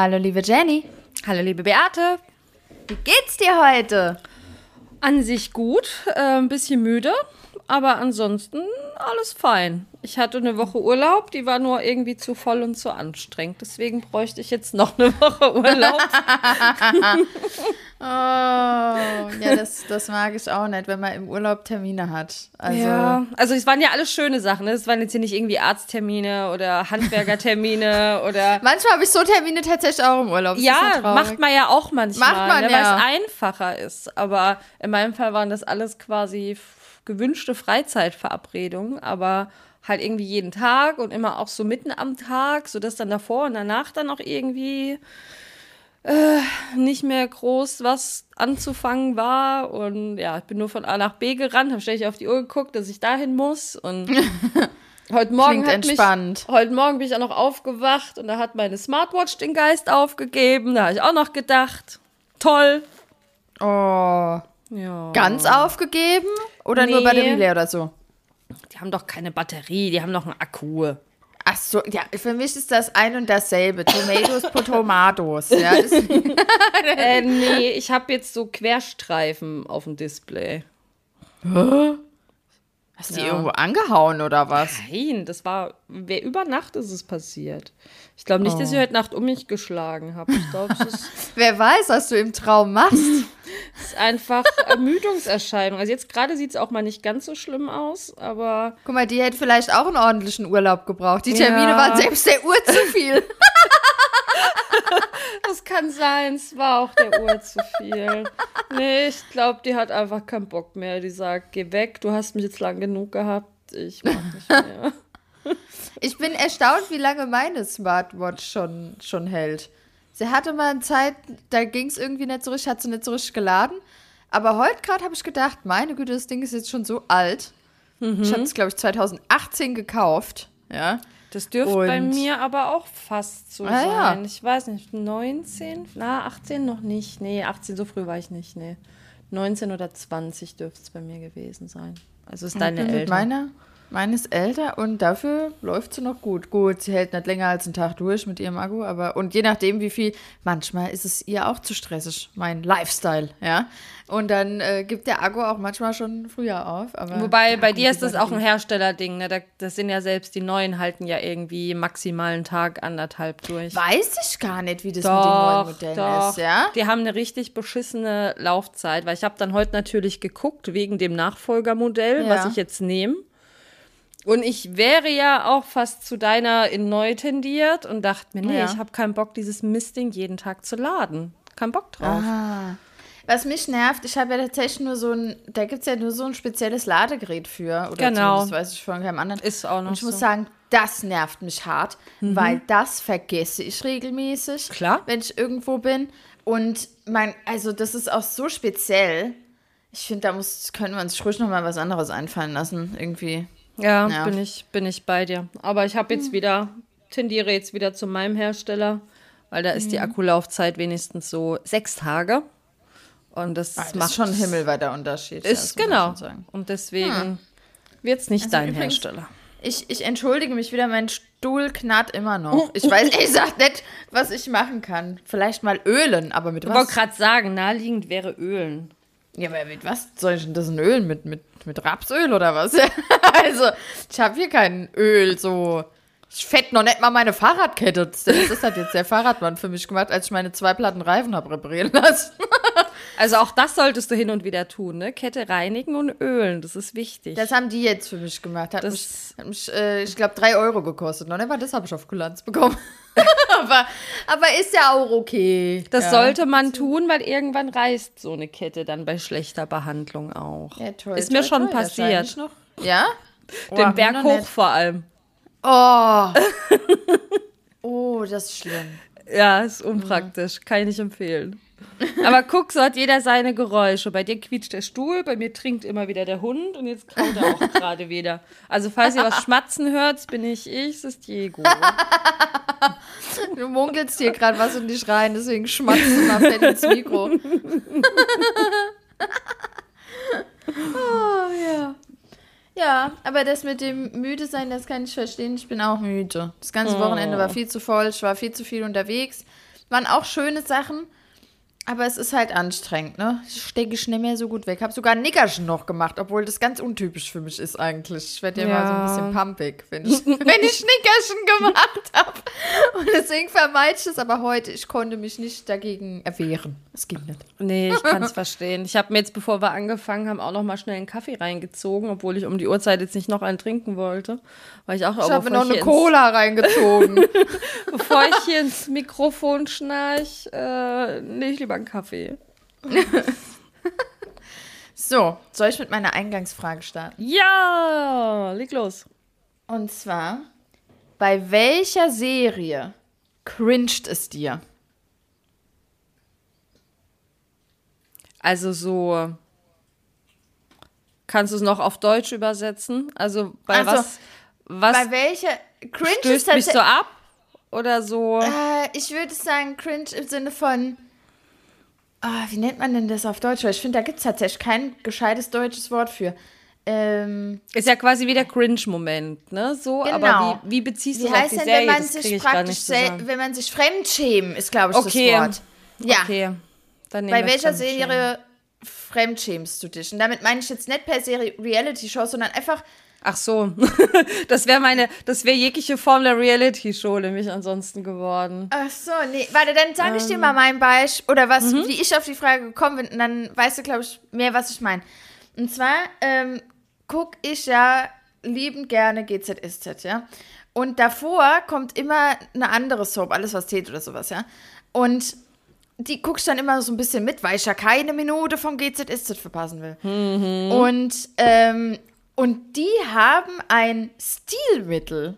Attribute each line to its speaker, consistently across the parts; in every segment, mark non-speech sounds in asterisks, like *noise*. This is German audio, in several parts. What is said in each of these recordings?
Speaker 1: Hallo, liebe Jenny.
Speaker 2: Hallo, liebe Beate.
Speaker 1: Wie geht's dir heute?
Speaker 2: An sich gut, äh, ein bisschen müde, aber ansonsten alles fein. Ich hatte eine Woche Urlaub, die war nur irgendwie zu voll und zu anstrengend. Deswegen bräuchte ich jetzt noch eine Woche *laughs* Urlaub. *laughs*
Speaker 1: oh, ja, das, das mag ich auch nicht, wenn man im Urlaub Termine hat. Also,
Speaker 2: ja, also es waren ja alles schöne Sachen. Ne? Es waren jetzt hier nicht irgendwie Arzttermine oder Handwerkertermine *laughs* oder.
Speaker 1: Manchmal habe ich so Termine tatsächlich auch im Urlaub. Das
Speaker 2: ja, macht man ja auch manchmal,
Speaker 1: macht man,
Speaker 2: ne?
Speaker 1: ja.
Speaker 2: weil es einfacher ist. Aber in meinem Fall waren das alles quasi gewünschte Freizeitverabredungen, aber halt irgendwie jeden Tag und immer auch so mitten am Tag, sodass dann davor und danach dann auch irgendwie äh, nicht mehr groß was anzufangen war. Und ja, ich bin nur von A nach B gerannt, habe ständig auf die Uhr geguckt, dass ich dahin muss. Und *laughs* heute Morgen
Speaker 1: Klingt
Speaker 2: hat
Speaker 1: entspannt.
Speaker 2: Mich, heute Morgen bin ich auch noch aufgewacht und da hat meine Smartwatch den Geist aufgegeben. Da habe ich auch noch gedacht, toll.
Speaker 1: Oh.
Speaker 2: Ja.
Speaker 1: Ganz aufgegeben? Oder
Speaker 2: Nee.
Speaker 1: nur Batterie leer oder so?
Speaker 2: Die haben doch keine Batterie, die haben noch einen Akku.
Speaker 1: Ach so, ja, für mich ist das ein und dasselbe. Tomatoes po Tomatos. Ja, *laughs* *laughs*
Speaker 2: äh, nee, ich habe jetzt so Querstreifen auf dem Display.
Speaker 1: Hast du die
Speaker 2: Ja.
Speaker 1: irgendwo angehauen oder was?
Speaker 2: Nein, das war, wer über Nacht ist es passiert. Ich glaube nicht, dass ich heute Nacht um mich geschlagen habe. Ich glaube, *laughs*
Speaker 1: Wer weiß, was du im Traum machst. *laughs*
Speaker 2: es ist einfach Ermüdungserscheinung. Also jetzt gerade sieht es auch mal nicht ganz so schlimm aus, aber
Speaker 1: Guck mal, die hätte vielleicht auch einen ordentlichen Urlaub gebraucht. Die Termine
Speaker 2: Ja.
Speaker 1: waren selbst der Uhr zu viel. *laughs* *laughs*
Speaker 2: das kann sein. Es war auch der Uhr zu viel. Nee, ich glaube, die hat einfach keinen Bock mehr. Die sagt, geh weg, du hast mich jetzt lang genug gehabt. Ich mach nicht mehr. *laughs*
Speaker 1: Ich bin erstaunt, wie lange meine Smartwatch schon, schon hält. Sie hatte mal eine Zeit, da ging es irgendwie nicht so richtig, hat sie nicht so richtig geladen. Aber heute gerade habe ich gedacht, meine Güte, das Ding ist jetzt schon so alt.
Speaker 2: Mhm.
Speaker 1: Ich habe es, glaube ich, 2018 gekauft. Ja.
Speaker 2: Das dürfte bei mir aber auch fast so
Speaker 1: Ah, ja.
Speaker 2: sein. Ich weiß nicht, 19? Na, 18 noch nicht. Nee, 18, so früh war ich nicht. Nee. 19 oder 20 dürfte es bei mir gewesen sein. Also ist deine
Speaker 1: bin mit
Speaker 2: Eltern.
Speaker 1: meiner, meine ist älter und dafür läuft sie noch gut. Gut, sie hält nicht länger als einen Tag durch mit ihrem Akku, aber und je nachdem wie viel, manchmal ist es ihr auch zu stressig, mein Lifestyle, ja. Und dann äh, gibt der Akku auch manchmal schon früher auf. Aber
Speaker 2: Wobei bei dir ist das auch ein Herstellerding. Ne? Da, das sind ja selbst die neuen halten ja irgendwie maximal einen Tag, anderthalb durch.
Speaker 1: Weiß ich gar nicht, wie das
Speaker 2: Doch,
Speaker 1: mit den neuen Modellen
Speaker 2: doch.
Speaker 1: ist, ja?
Speaker 2: Die haben eine richtig beschissene Laufzeit, weil ich habe dann heute natürlich geguckt wegen dem Nachfolgermodell,
Speaker 1: Ja.
Speaker 2: was ich jetzt nehme. Und ich wäre ja auch fast zu deiner in neu tendiert und dachte mir, nee,
Speaker 1: Ja.
Speaker 2: ich habe keinen Bock, dieses Mistding jeden Tag zu laden. Kein Bock drauf.
Speaker 1: Ah. Was mich nervt, ich habe ja tatsächlich nur so ein, da gibt es ja nur so ein spezielles Ladegerät für. Oder
Speaker 2: Genau.
Speaker 1: Das weiß ich von keinem anderen.
Speaker 2: Ist auch noch
Speaker 1: Und ich muss
Speaker 2: so.
Speaker 1: sagen, das nervt mich hart, weil das vergesse ich regelmäßig,
Speaker 2: Klar.
Speaker 1: wenn ich irgendwo bin. Und mein, also das ist auch so speziell. Ich finde, da muss, können wir uns ruhig noch mal was anderes einfallen lassen, irgendwie.
Speaker 2: Ja,
Speaker 1: Ja.
Speaker 2: bin ich bin ich bei dir. Aber ich habe jetzt wieder tendiere jetzt wieder zu meinem Hersteller, weil da ist die Akkulaufzeit wenigstens so sechs Tage. Und das,
Speaker 1: Ah, das
Speaker 2: macht
Speaker 1: ist schon ein himmelweiter Unterschied.
Speaker 2: Ist genau. Und deswegen wird es nicht
Speaker 1: Also
Speaker 2: dein
Speaker 1: übrigens-
Speaker 2: Hersteller.
Speaker 1: Ich, ich entschuldige mich wieder, mein Stuhl knarrt immer noch. Ich weiß ehrlich gesagt nicht, was ich machen kann. Vielleicht mal ölen, aber mit
Speaker 2: Ich wollte
Speaker 1: was?
Speaker 2: gerade sagen, naheliegend wäre Ölen.
Speaker 1: Ja, aber mit was soll ich denn das denn ölen? Mit, mit, mit Rapsöl oder was? *laughs* also, ich habe hier kein Öl, so. Ich fett noch nicht mal meine Fahrradkette. Das ist halt jetzt der Fahrradmann für mich gemacht, als ich meine zwei Platten Reifen habe reparieren lassen. *laughs*
Speaker 2: Also auch das solltest du hin und wieder tun, ne? Kette reinigen und ölen, das ist wichtig.
Speaker 1: Das haben die jetzt für mich gemacht. Hat
Speaker 2: Das-
Speaker 1: mich, hat mich äh, ich glaube, drei Euro gekostet. Mal das habe ich auf Kulanz bekommen. *laughs* aber, aber ist ja auch okay.
Speaker 2: Das
Speaker 1: ja.
Speaker 2: sollte man tun, weil irgendwann reißt so eine Kette dann bei schlechter Behandlung auch.
Speaker 1: Ja, toll,
Speaker 2: ist mir
Speaker 1: toll,
Speaker 2: schon
Speaker 1: toll,
Speaker 2: passiert.
Speaker 1: Ja? *laughs*
Speaker 2: Den
Speaker 1: Oh,
Speaker 2: Berg hoch vor allem.
Speaker 1: Oh. *laughs* oh, das ist schlimm.
Speaker 2: Ja, ist unpraktisch. Kann ich nicht empfehlen. Aber guck, so hat jeder seine Geräusche. Bei dir quietscht der Stuhl, bei mir trinkt immer wieder der Hund und jetzt kaut er auch *laughs* gerade wieder. Also falls ihr was schmatzen hört, bin ich ich, es ist Diego.
Speaker 1: Du munkelst hier gerade was in dich rein, deswegen schmatzt du mal fett ins Mikro. *laughs* oh, ja. Ja, aber das mit dem müde sein, das kann ich verstehen. Ich bin auch müde. Das ganze
Speaker 2: Oh.
Speaker 1: Wochenende war viel zu voll, ich war viel zu viel unterwegs. waren auch schöne Sachen. Aber es ist halt anstrengend, ne? Ich stecke ich nicht mehr so gut weg. Habe sogar Nickerchen noch gemacht, obwohl das ganz untypisch für mich ist eigentlich. Ich werde ja,
Speaker 2: Ja.
Speaker 1: immer so ein bisschen pumpig, wenn ich, *laughs* wenn ich Nickerchen gemacht habe. Und deswegen vermeide ich es. Aber heute, ich konnte mich nicht dagegen erwehren. Es ging nicht.
Speaker 2: Nee, ich *laughs* kann es verstehen. Ich habe mir jetzt, bevor wir angefangen haben, auch noch mal schnell einen Kaffee reingezogen, obwohl ich um die Uhrzeit jetzt nicht noch einen trinken wollte. Weil ich auch,
Speaker 1: Ich habe noch eine Cola reingezogen. *laughs*
Speaker 2: bevor ich hier ins Mikrofon schnarch, äh, nehme ich lieber einen Kaffee. *laughs*
Speaker 1: so, soll ich mit meiner Eingangsfrage starten?
Speaker 2: Ja, leg los.
Speaker 1: Und zwar, bei welcher Serie cringed es dir?
Speaker 2: Also so. Kannst du es noch auf Deutsch übersetzen? Also bei
Speaker 1: Also,
Speaker 2: was, was
Speaker 1: bei welcher cringe
Speaker 2: stößt mich so ab? Oder so.
Speaker 1: Äh, ich würde sagen, cringe im Sinne von. Ah, wie nennt man denn das auf Deutsch? Weil ich finde, da gibt es tatsächlich kein gescheites deutsches Wort für. Ähm,
Speaker 2: Ist ja quasi wie der Cringe-Moment, ne? So,
Speaker 1: Genau.
Speaker 2: aber wie, wie beziehst du
Speaker 1: wie
Speaker 2: auf
Speaker 1: heißt
Speaker 2: die
Speaker 1: denn,
Speaker 2: Serie?
Speaker 1: wenn man
Speaker 2: das
Speaker 1: sich praktisch, wenn man sich fremdschämen, ist, glaube ich,
Speaker 2: Okay.
Speaker 1: das Wort. Ja.
Speaker 2: Okay. Dann
Speaker 1: Bei welcher. Serie fremdschämst du dich? Und damit meine ich jetzt nicht per Serie Reality-Show, sondern einfach
Speaker 2: Ach so. *laughs* das wäre meine, das wäre jegliche Form der Reality-Show nämlich ansonsten geworden.
Speaker 1: Ach so, nee. Warte, dann sage ich
Speaker 2: Ähm.
Speaker 1: dir mal mein Beispiel oder was,
Speaker 2: Mhm.
Speaker 1: wie ich auf die Frage gekommen bin. Und dann weißt du, glaube ich, mehr, was ich meine. Und zwar ähm, gucke ich ja liebend gerne GZSZ, ja. Und davor kommt immer eine andere Soap, alles was zählt oder sowas, ja. Und die gucke ich dann immer so ein bisschen mit, weil ich ja keine Minute vom GZSZ verpassen will.
Speaker 2: Mhm.
Speaker 1: Und, ähm, und die haben ein Stilmittel,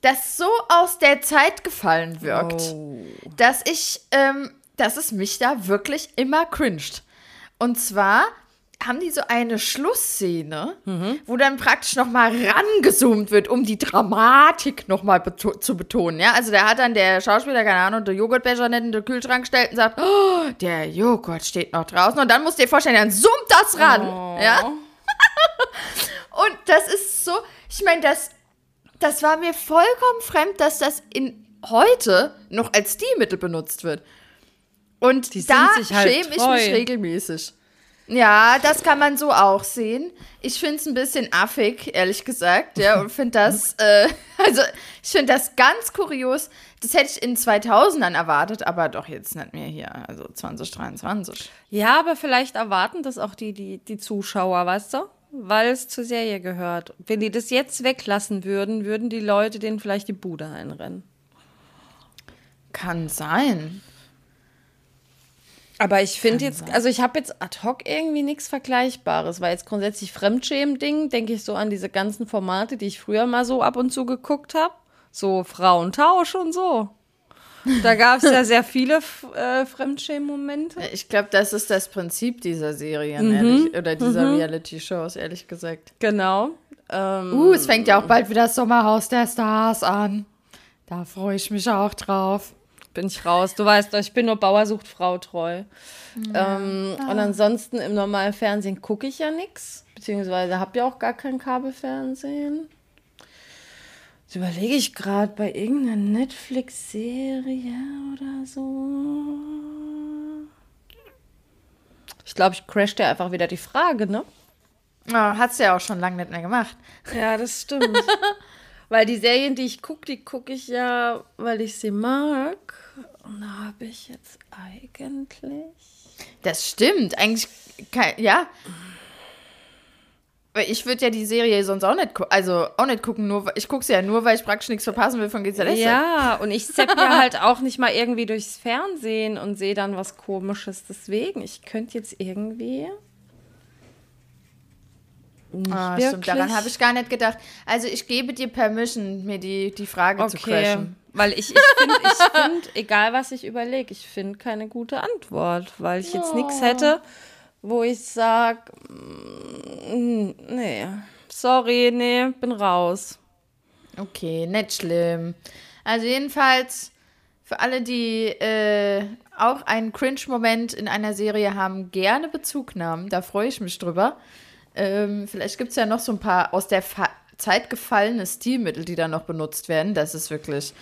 Speaker 1: das so aus der Zeit gefallen wirkt
Speaker 2: Oh.
Speaker 1: dass ich, ähm, dass es mich da wirklich immer cringed. Und zwar haben die so eine Schlussszene, wo dann praktisch noch mal rangezoomt wird, um die Dramatik noch mal beto zu betonen. Ja, also da hat dann der Schauspieler keine Ahnung, der Joghurtbecher nicht in den Kühlschrank gestellt und sagt, oh, der Joghurt steht noch draußen. Und dann musst du dir vorstellen, dann zoomt das ran. Ja. *laughs* Und das ist so, ich meine, das, das war mir vollkommen fremd, dass das in heute noch als Stilmittel benutzt wird. Und
Speaker 2: Die
Speaker 1: da
Speaker 2: halt
Speaker 1: schäme ich mich regelmäßig. Ja, das kann man so auch sehen. Ich finde es ein bisschen affig, ehrlich gesagt, ja, und finde das, *laughs* äh, also ich finde das ganz kurios. Das hätte ich in 2000ern erwartet, aber doch jetzt nicht mehr hier, also 2023.
Speaker 2: Ja, aber vielleicht erwarten das auch die, die, die Zuschauer, weißt du? Weil es zur Serie gehört. Wenn die das jetzt weglassen würden, würden die Leute denen vielleicht die Bude einrennen.
Speaker 1: Kann sein.
Speaker 2: Aber ich finde jetzt, also ich habe jetzt ad hoc irgendwie nichts Vergleichbares, weil jetzt grundsätzlich Fremdschämen-Ding, denke ich so an diese ganzen Formate, die ich früher mal so ab und zu geguckt habe. So Frauentausch und so. Da gab es ja sehr viele äh, Fremdschämen-Momente.
Speaker 1: Ich glaube, das ist das Prinzip dieser Serien, ehrlich, oder dieser Reality-Shows, ehrlich gesagt.
Speaker 2: Genau. Ähm,
Speaker 1: Uh, es fängt ja auch bald wieder das Sommerhaus der Stars an. Da freue ich mich auch drauf.
Speaker 2: bin ich raus. Du weißt doch, ich bin nur Bauer sucht Frau treu. Ähm, Und ansonsten im normalen Fernsehen gucke ich ja nichts. Beziehungsweise habe ja auch gar kein Kabelfernsehen. Jetzt überlege ich gerade bei irgendeiner Netflix-Serie oder so. Ich glaube, ich crash dir einfach wieder die Frage, ne?
Speaker 1: Oh, hat's ja auch schon lange nicht mehr gemacht.
Speaker 2: Ja, das stimmt. *laughs* weil die Serien, die ich gucke, die gucke ich ja, weil ich sie mag. Und da habe ich jetzt eigentlich.
Speaker 1: Das stimmt. Eigentlich, kein, ja. Weil ich würde ja die Serie sonst auch nicht gucken. Also auch nicht gucken, nur, ich gucke sie ja nur, weil ich praktisch nichts verpassen will von GZS.
Speaker 2: Ja, und ich zapp ja halt auch nicht mal irgendwie durchs Fernsehen und sehe dann was Komisches. Deswegen, ich könnte jetzt irgendwie. Nicht
Speaker 1: Ah, stimmt, daran habe ich gar nicht gedacht. Also ich gebe dir Permission, mir die, die Frage zu
Speaker 2: Okay,
Speaker 1: crashen.
Speaker 2: weil ich, ich finde, ich find, egal was ich überlege, ich finde keine gute Antwort, weil ich jetzt nichts hätte, wo ich sage, nee, sorry, nee, bin raus.
Speaker 1: Okay, nicht schlimm. Also jedenfalls für alle, die äh, auch einen Cringe-Moment in einer Serie haben, gerne Bezug nahmen. Da freue ich mich drüber. Ähm, vielleicht gibt es ja noch so ein paar aus der Fa Zeit gefallene Stilmittel, die da noch benutzt werden. Das ist wirklich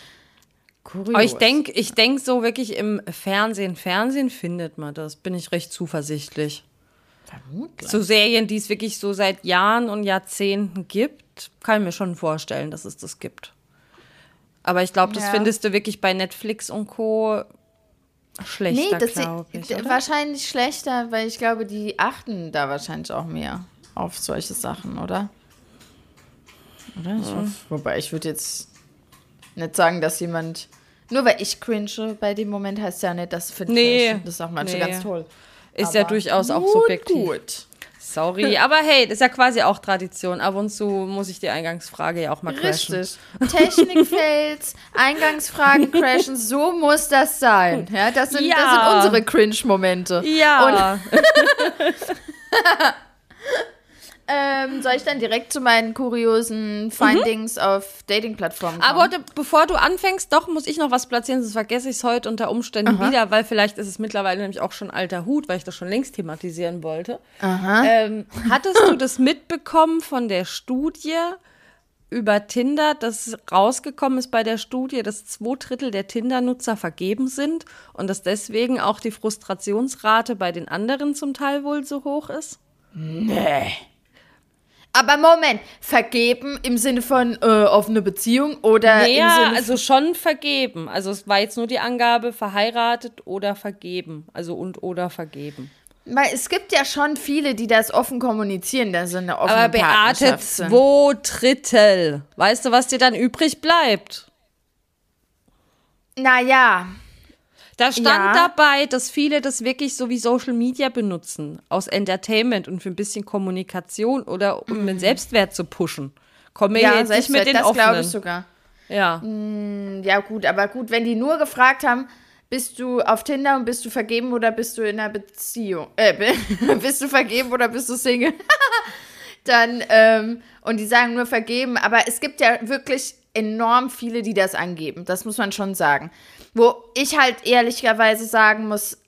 Speaker 2: Aber ich denke ich denk so wirklich im Fernsehen, Fernsehen findet man das, bin ich recht zuversichtlich.
Speaker 1: Vermutlich.
Speaker 2: So Serien, die es wirklich so seit Jahren und Jahrzehnten gibt, kann ich mir schon vorstellen, dass es das gibt. Aber ich glaube, das
Speaker 1: Ja.
Speaker 2: findest du wirklich bei Netflix und Co. schlechter,
Speaker 1: Nee, das
Speaker 2: ich. oder?
Speaker 1: wahrscheinlich schlechter, weil ich glaube, die achten da wahrscheinlich auch mehr auf solche Sachen, oder? Oder? Ich hoffe, wobei ich würde jetzt nicht sagen, dass jemand. Nur weil ich cringe bei dem Moment heißt ja nicht, dass finde
Speaker 2: Nee,
Speaker 1: ich das auch manche
Speaker 2: nee.
Speaker 1: ganz toll.
Speaker 2: Ist ja
Speaker 1: Aber
Speaker 2: durchaus auch subjektiv.
Speaker 1: Gut.
Speaker 2: Sorry, *laughs* aber hey, das ist ja quasi auch Tradition. Ab und zu muss ich die Eingangsfrage ja auch mal crashen.
Speaker 1: Richtig. Technikfails, *laughs* Eingangsfragen crashen, so muss das sein. Ja, das sind, das
Speaker 2: Ja.
Speaker 1: sind unsere Cringe-Momente.
Speaker 2: Ja, *laughs*
Speaker 1: Ähm, soll ich dann direkt zu meinen kuriosen Findings auf Dating-Plattformen kommen?
Speaker 2: aber bevor du anfängst, doch muss ich noch was platzieren, sonst vergesse ich es heute unter Umständen wieder, weil vielleicht ist es mittlerweile nämlich auch schon alter Hut, weil ich das schon längst thematisieren wollte. Ähm, hattest du das mitbekommen von der Studie über Tinder, dass rausgekommen ist bei der Studie, dass zwei Drittel der Tinder-Nutzer vergeben sind und dass deswegen auch die Frustrationsrate bei den anderen zum Teil wohl so hoch ist?
Speaker 1: Nee. Aber Moment, vergeben im Sinne von äh, offene Beziehung oder im
Speaker 2: Ja,
Speaker 1: Sinne
Speaker 2: also schon vergeben. Also es war jetzt nur die Angabe verheiratet oder vergeben. Also und oder vergeben.
Speaker 1: Weil es gibt ja schon viele, die das offen kommunizieren, dass sie eine offene
Speaker 2: Aber Beate, zwei Drittel. Weißt du, was dir dann übrig bleibt?
Speaker 1: Naja,
Speaker 2: Da stand
Speaker 1: Ja.
Speaker 2: dabei, dass viele das wirklich so wie Social Media benutzen. Aus Entertainment und für ein bisschen Kommunikation oder um den Selbstwert zu pushen. Kommen wir
Speaker 1: Mhm. ja,
Speaker 2: jetzt nicht mit den
Speaker 1: das glaube ich sogar.
Speaker 2: Ja.
Speaker 1: Ja, gut, aber gut, wenn die nur gefragt haben, bist du auf Tinder und bist du vergeben oder bist du in einer Beziehung? Äh, *laughs* bist du vergeben oder bist du Single? *laughs* Dann, ähm, und die sagen nur vergeben, aber es gibt ja wirklich enorm viele, die das angeben. Das muss man schon sagen. Wo ich halt ehrlicherweise sagen muss,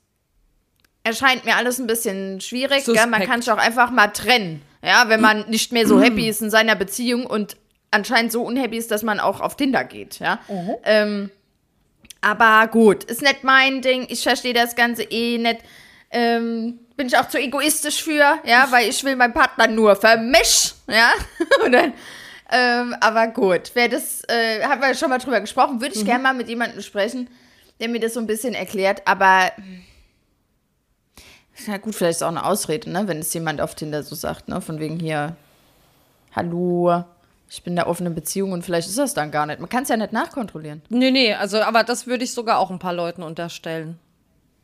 Speaker 1: erscheint mir alles ein bisschen schwierig. Man kann sich auch einfach mal trennen. Ja, wenn man nicht mehr so happy ist in seiner Beziehung und anscheinend so unhappy ist, dass man auch auf Tinder geht. Ja. Ähm, aber gut, ist nicht mein Ding. Ich verstehe das Ganze eh nicht. Ähm, bin ich auch zu egoistisch für, ja, weil ich will meinen Partner nur für mich, ja. *laughs* Und dann, ähm, aber gut, wer das, äh, haben wir schon mal drüber gesprochen, würde ich gerne mal mit jemandem sprechen, der mir das so ein bisschen erklärt, aber na gut, vielleicht ist auch eine Ausrede, ne, wenn es jemand auf Tinder so sagt, ne, von wegen hier, hallo, ich bin in der offenen Beziehung und vielleicht ist das dann gar nicht. Man kann es ja nicht nachkontrollieren.
Speaker 2: Nee, nee, also, aber das würde ich sogar auch ein paar Leuten unterstellen.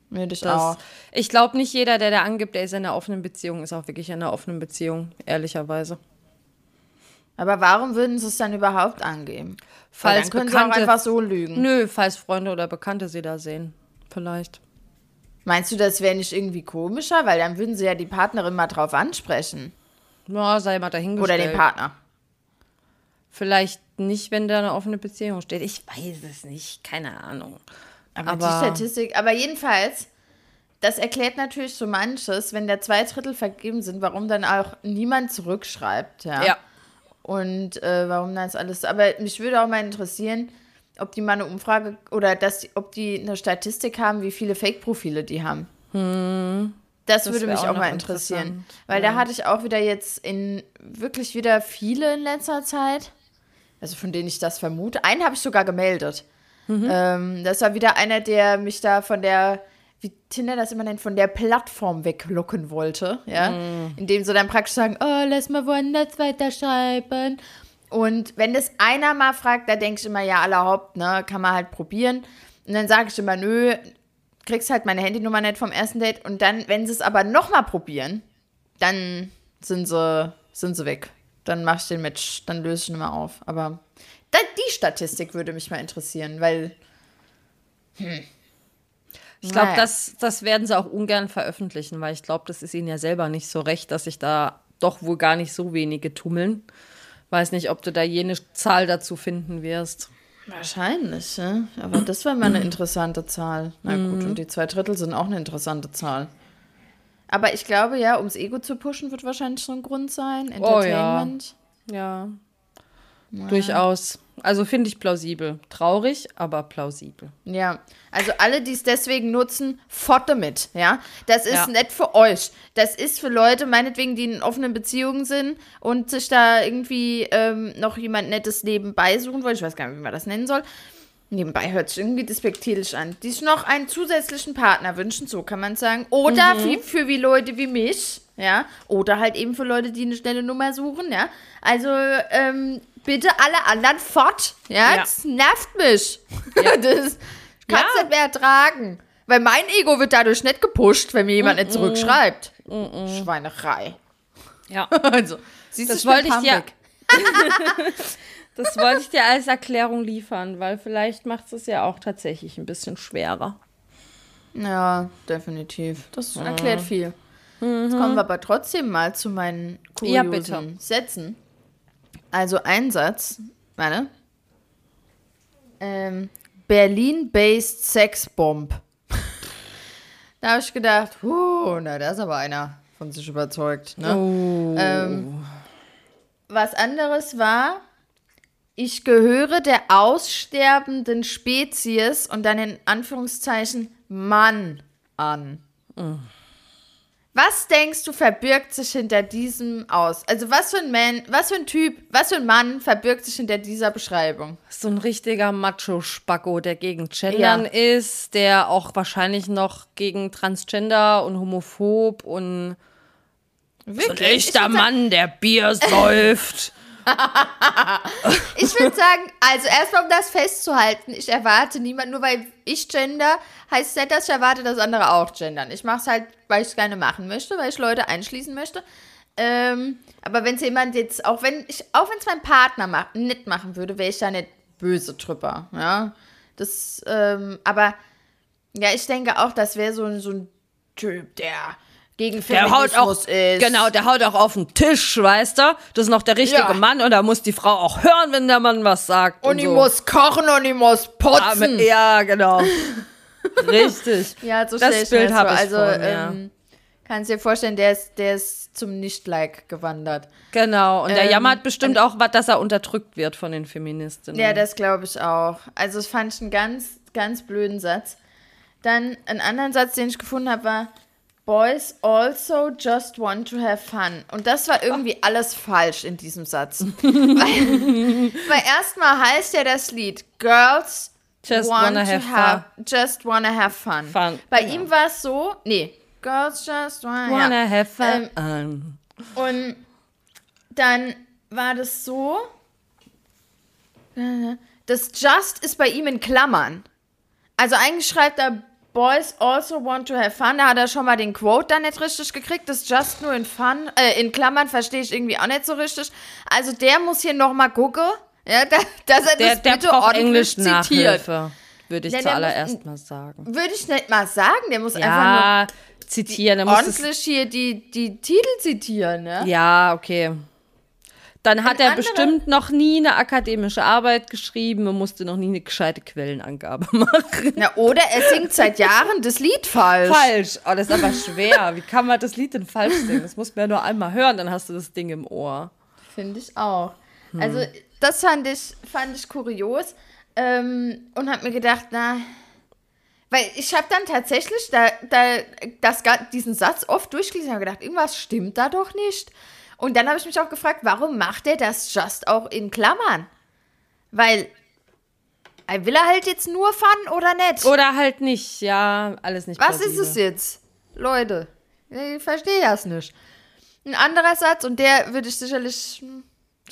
Speaker 1: Würde ich
Speaker 2: Das,
Speaker 1: auch.
Speaker 2: Ich glaube nicht jeder, der da angibt, der ist in einer offenen Beziehung, ist auch wirklich in einer offenen Beziehung, ehrlicherweise.
Speaker 1: Aber warum würden sie es dann überhaupt angeben?
Speaker 2: Falls
Speaker 1: Weil dann können sie auch
Speaker 2: Bekannte-
Speaker 1: einfach so lügen.
Speaker 2: Nö, falls Freunde oder Bekannte sie da sehen. Vielleicht.
Speaker 1: Meinst du, das wäre nicht irgendwie komischer? Weil dann würden sie ja die Partnerin mal drauf ansprechen.
Speaker 2: Ja, sei mal dahingestellt.
Speaker 1: Oder den Partner.
Speaker 2: Vielleicht nicht, wenn da eine offene Beziehung steht. Ich weiß es nicht. Keine Ahnung.
Speaker 1: Aber,
Speaker 2: Aber-
Speaker 1: die Statistik, aber jedenfalls, das erklärt natürlich so manches, wenn da zwei Drittel vergeben sind, warum dann auch niemand zurückschreibt, ja.
Speaker 2: Ja.
Speaker 1: Und äh, warum das alles. Aber mich würde auch mal interessieren, ob die mal eine Umfrage oder dass die, ob die eine Statistik haben, wie viele Fake-Profile die haben. Das, würde
Speaker 2: Hm. wär
Speaker 1: mich
Speaker 2: auch
Speaker 1: auch mal interessieren. Weil da hatte ich auch wieder jetzt in wirklich wieder viele in letzter Zeit. Also von denen ich das vermute. Einen habe ich sogar gemeldet.
Speaker 2: Mhm.
Speaker 1: Ähm, das war wieder einer, der mich da von der, wie Tinder das immer nennt, von der Plattform weglocken wollte. Ja.
Speaker 2: Mhm.
Speaker 1: Indem sie dann praktisch sagen, oh, lass mal woanders weiterschreiben. Und wenn das einer mal fragt, da denke ich immer, ja, allerhaupt, ne, kann man halt probieren. Und dann sage ich immer, nö, kriegst halt meine Handynummer nicht vom ersten Date. Und dann, wenn sie es aber nochmal probieren, dann sind sie, sind sie weg. Dann mach ich den Match, dann löse ich ihn mal auf. Aber da, die Statistik würde mich mal interessieren, weil.
Speaker 2: Ich glaube,
Speaker 1: Naja.
Speaker 2: das, das werden sie auch ungern veröffentlichen, weil ich glaube, das ist ihnen ja selber nicht so recht, dass sich da doch wohl gar nicht so wenige tummeln. Weiß nicht, ob du da jene Zahl dazu finden wirst.
Speaker 1: Wahrscheinlich, ja. Aber das wäre mal eine interessante Zahl. Na gut, und die zwei Drittel sind auch eine interessante Zahl. Aber ich glaube, ja, ums Ego zu pushen, wird wahrscheinlich so ein Grund sein.
Speaker 2: Oh ja.
Speaker 1: Entertainment.
Speaker 2: Ja. Durchaus. Also finde ich plausibel. Traurig, aber plausibel.
Speaker 1: Ja, also alle, die es deswegen nutzen, fort damit, ja. Das ist
Speaker 2: Ja.
Speaker 1: nicht für euch. Das ist für Leute, meinetwegen, die in offenen Beziehungen sind und sich da irgendwie ähm, noch jemand nettes nebenbei suchen wollen. Ich weiß gar nicht, wie man das nennen soll. Nebenbei hört sich irgendwie despektierlich an. Die sich noch einen zusätzlichen Partner wünschen, so kann man sagen. Oder für, für wie Leute wie mich, ja. Oder halt eben für Leute, die eine schnelle Nummer suchen, ja. Also, ähm, bitte alle anderen fort, ja.
Speaker 2: Ja.
Speaker 1: Das nervt mich. *laughs* das kannst
Speaker 2: Ja.
Speaker 1: nicht mehr ertragen. Weil mein Ego wird dadurch nicht gepusht, wenn mir jemand nicht zurückschreibt. Schweinerei.
Speaker 2: Ja. *laughs*
Speaker 1: Also, siehst du,
Speaker 2: Das wollte ich dir-. *laughs* Das wollte ich dir als Erklärung liefern, weil vielleicht macht es ja auch tatsächlich ein bisschen schwerer.
Speaker 1: Ja, definitiv. Das erklärt viel. Jetzt kommen wir aber trotzdem mal zu meinen
Speaker 2: Ja,
Speaker 1: kuriosen
Speaker 2: bitte.
Speaker 1: Sätzen. Also ein Satz, warte. Ähm, Berlin-based Sexbomb. *laughs* da habe ich gedacht, uh, na, da ist aber einer von sich überzeugt. Ne?
Speaker 2: Oh.
Speaker 1: Ähm, was anderes war, ich gehöre der aussterbenden Spezies und dann in Anführungszeichen Mann an. Was denkst du verbirgt sich hinter diesem aus? Also was für ein Mann, was für ein Typ, was für ein Mann verbirgt sich hinter dieser Beschreibung?
Speaker 2: So ein richtiger Macho-Spacko, der gegen Gendern
Speaker 1: Ja.
Speaker 2: ist, der auch wahrscheinlich noch gegen Transgender und homophob und
Speaker 1: Wirklich?
Speaker 2: echter Mann, der Bier säuft. *laughs* *laughs*
Speaker 1: Ich würde sagen, also erstmal um das festzuhalten, ich erwarte niemand, nur weil ich gender, heißt nicht, dass ich erwarte, dass andere auch gendern. Ich mache es halt, weil ich es gerne machen möchte, weil ich Leute einschließen möchte. Ähm, aber wenn es jemand jetzt, auch wenn ich, auch wenn es mein Partner mach, nicht machen würde, wäre ich da nicht böse drüber. Ja. Das, ähm, aber ja, ich denke auch, das wäre so, so ein Typ, der gegen
Speaker 2: Der haut auch,
Speaker 1: Feminismus ist.
Speaker 2: genau, der haut auch auf den Tisch, weißt du? Das ist noch der richtige
Speaker 1: Ja.
Speaker 2: Mann und da muss die Frau auch hören, wenn der Mann was sagt.
Speaker 1: Und ich
Speaker 2: so.
Speaker 1: muss kochen und ich muss putzen.
Speaker 2: Ja, genau. *laughs* Richtig.
Speaker 1: Ja, so
Speaker 2: Das Bild
Speaker 1: mir
Speaker 2: hab
Speaker 1: vor.
Speaker 2: ich
Speaker 1: Also,
Speaker 2: vor mir, ja.
Speaker 1: ähm, kannst dir vorstellen, der ist, der ist zum Nicht-Like gewandert.
Speaker 2: Genau. Und der
Speaker 1: Ähm,
Speaker 2: jammert bestimmt auch, dass er unterdrückt wird von den Feministinnen.
Speaker 1: Ja, das glaube ich auch. Also, das fand ich einen ganz, ganz blöden Satz. Dann einen anderen Satz, den ich gefunden habe, war Boys also just want to have fun. Und das war irgendwie alles falsch in diesem Satz. *laughs* weil weil erstmal heißt ja das Lied Girls
Speaker 2: Just
Speaker 1: want
Speaker 2: wanna
Speaker 1: to
Speaker 2: have
Speaker 1: have, just wanna have fun.
Speaker 2: Fun,
Speaker 1: Bei
Speaker 2: genau.
Speaker 1: ihm war es so, nee, Girls just wanna,
Speaker 2: Wanna
Speaker 1: ja.
Speaker 2: have fun.
Speaker 1: Ähm, Und dann war das so, das Just ist bei ihm in Klammern. Also eigentlich schreibt er Boys also want to have fun. Da hat er schon mal den Quote dann nicht richtig gekriegt. Das Just nur in Fun, äh, in Klammern verstehe ich irgendwie auch nicht so richtig. Also der muss hier noch mal gucken, ja, da, dass er
Speaker 2: der
Speaker 1: das
Speaker 2: der
Speaker 1: bitte ordentlich
Speaker 2: Englisch
Speaker 1: zitiert.
Speaker 2: Würde ich
Speaker 1: Ja, der
Speaker 2: zuallererst mal sagen.
Speaker 1: Würde ich nicht mal sagen. Der muss einfach
Speaker 2: Ja, zitieren. Er
Speaker 1: nur
Speaker 2: muss es,
Speaker 1: ordentlich hier die, die Titel zitieren, ne?
Speaker 2: ja, okay. Dann hat er bestimmt noch nie eine akademische Arbeit geschrieben und musste noch nie eine gescheite Quellenangabe *laughs* machen.
Speaker 1: Na, oder er singt seit Jahren das Lied falsch.
Speaker 2: Falsch. Oh, das ist aber schwer. Wie kann man das Lied denn falsch singen? Das muss man ja nur einmal hören, dann hast du das Ding im Ohr.
Speaker 1: Finde ich auch. Also, das fand ich, fand ich kurios ähm, und habe mir gedacht, na, weil ich habe dann tatsächlich da, da, das, diesen Satz oft durchgelesen und gedacht, irgendwas stimmt da doch nicht. Und dann habe ich mich auch gefragt, warum macht er das just auch in Klammern? Weil, äh, will er halt jetzt nur Fun oder nicht?
Speaker 2: Oder halt nicht, ja, alles nicht
Speaker 1: Was
Speaker 2: plausibel.
Speaker 1: ist es jetzt? Leute, ich verstehe das nicht. Ein anderer Satz, und der würde ich sicherlich hm,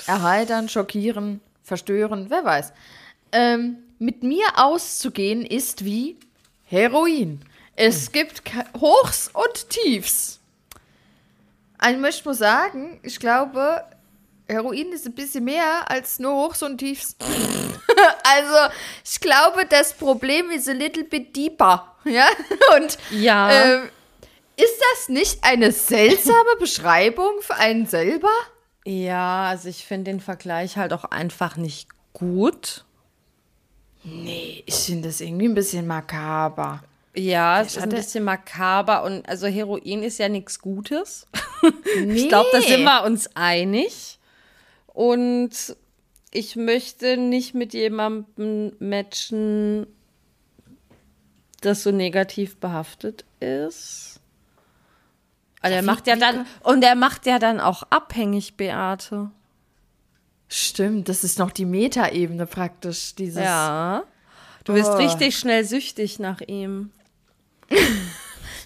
Speaker 1: erheitern, schockieren, verstören, wer weiß. Ähm, mit mir auszugehen ist wie Heroin. Es gibt Hochs und Tiefs. Also, ich möchte nur sagen, ich glaube, Heroin ist ein bisschen mehr als nur Hochs und Tiefs. *laughs* also, ich glaube, das Problem ist a little bit deeper. *laughs* Ja, und
Speaker 2: Ja.
Speaker 1: ähm, ist das nicht eine seltsame *laughs* Beschreibung für einen selber?
Speaker 2: Ja, also ich finde den Vergleich halt auch einfach nicht gut.
Speaker 1: Nee, ich finde das irgendwie ein bisschen makaber.
Speaker 2: Ja, es ist ein bisschen makaber und also Heroin ist ja nichts Gutes.
Speaker 1: Nee. *laughs*
Speaker 2: Ich glaube, da sind wir uns einig. Und ich möchte nicht mit jemandem matchen, das so negativ behaftet ist. Also er macht ja dann, und er macht ja dann auch abhängig, Beate.
Speaker 1: Stimmt, das ist noch die Metaebene praktisch, dieses.
Speaker 2: Ja. Du wirst
Speaker 1: Oh.
Speaker 2: richtig schnell süchtig nach ihm.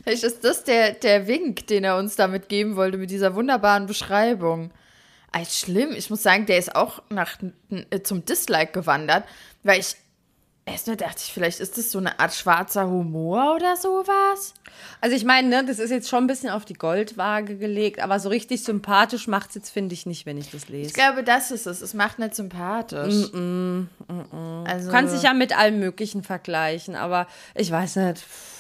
Speaker 1: Vielleicht ist das der, der Wink, den er uns damit geben wollte, mit dieser wunderbaren Beschreibung. Als schlimm. Ich muss sagen, der ist auch nach, äh, zum Dislike gewandert, weil ich erst nur dachte, ich, vielleicht ist das so eine Art schwarzer Humor oder sowas.
Speaker 2: Also ich meine, ne, das ist jetzt schon ein bisschen auf die Goldwaage gelegt, aber so richtig sympathisch macht es jetzt, finde ich, nicht, wenn ich das lese.
Speaker 1: Ich glaube, das ist es. Es macht nicht sympathisch. Also,
Speaker 2: Du kannst dich ja mit allem Möglichen vergleichen, aber ich weiß nicht. pff,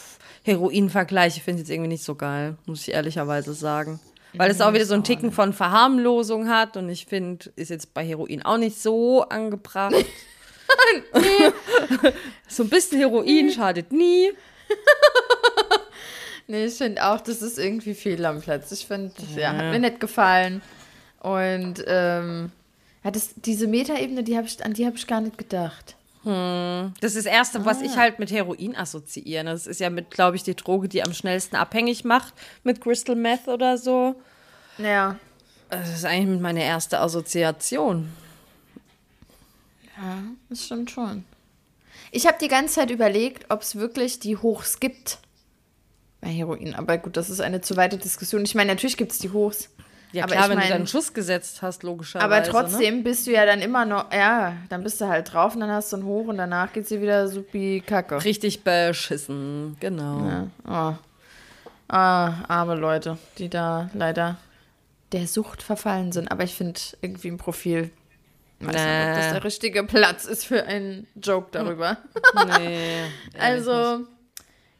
Speaker 2: Heroin-Vergleiche finde ich jetzt irgendwie nicht so geil, muss ich ehrlicherweise sagen. Weil es auch wieder so einen Ticken von Verharmlosung hat und ich finde, ist jetzt bei Heroin auch nicht so angebracht. *laughs* *laughs* so ein bisschen Heroin schadet nie. *laughs*
Speaker 1: Nee, ich finde auch, das ist irgendwie fehl am Platz. Ich finde, ja. hat mir nicht gefallen. Und ähm, ja, das, diese Metaebene, die ich, an die habe ich gar nicht gedacht.
Speaker 2: Das ist das Erste, was ich halt mit Heroin assoziiere. Das ist ja mit, glaube ich, die Droge, die am schnellsten abhängig macht mit Crystal Meth oder so.
Speaker 1: Ja.
Speaker 2: Das ist eigentlich meine erste Assoziation.
Speaker 1: Ja, das stimmt schon. Ich habe die ganze Zeit überlegt, ob es wirklich die Hochs gibt bei Heroin. Aber gut, das ist eine zu weite Diskussion. Ich meine, natürlich gibt es die Hochs.
Speaker 2: Ja,
Speaker 1: aber
Speaker 2: klar, wenn du
Speaker 1: mein-
Speaker 2: dann einen Schuss gesetzt hast, logischerweise.
Speaker 1: Aber
Speaker 2: Ne?
Speaker 1: trotzdem bist du ja dann immer noch, ja, dann bist du halt drauf und dann hast du einen Hoch und danach geht's dir wieder supi kacke.
Speaker 2: Richtig beschissen, genau.
Speaker 1: Ja. Oh. Ah, arme Leute, die da leider der Sucht verfallen sind. Aber ich finde irgendwie im Profil, weiß nicht, ob das
Speaker 2: Nee.
Speaker 1: der richtige Platz ist für einen Joke darüber.
Speaker 2: Nee. *laughs*
Speaker 1: also,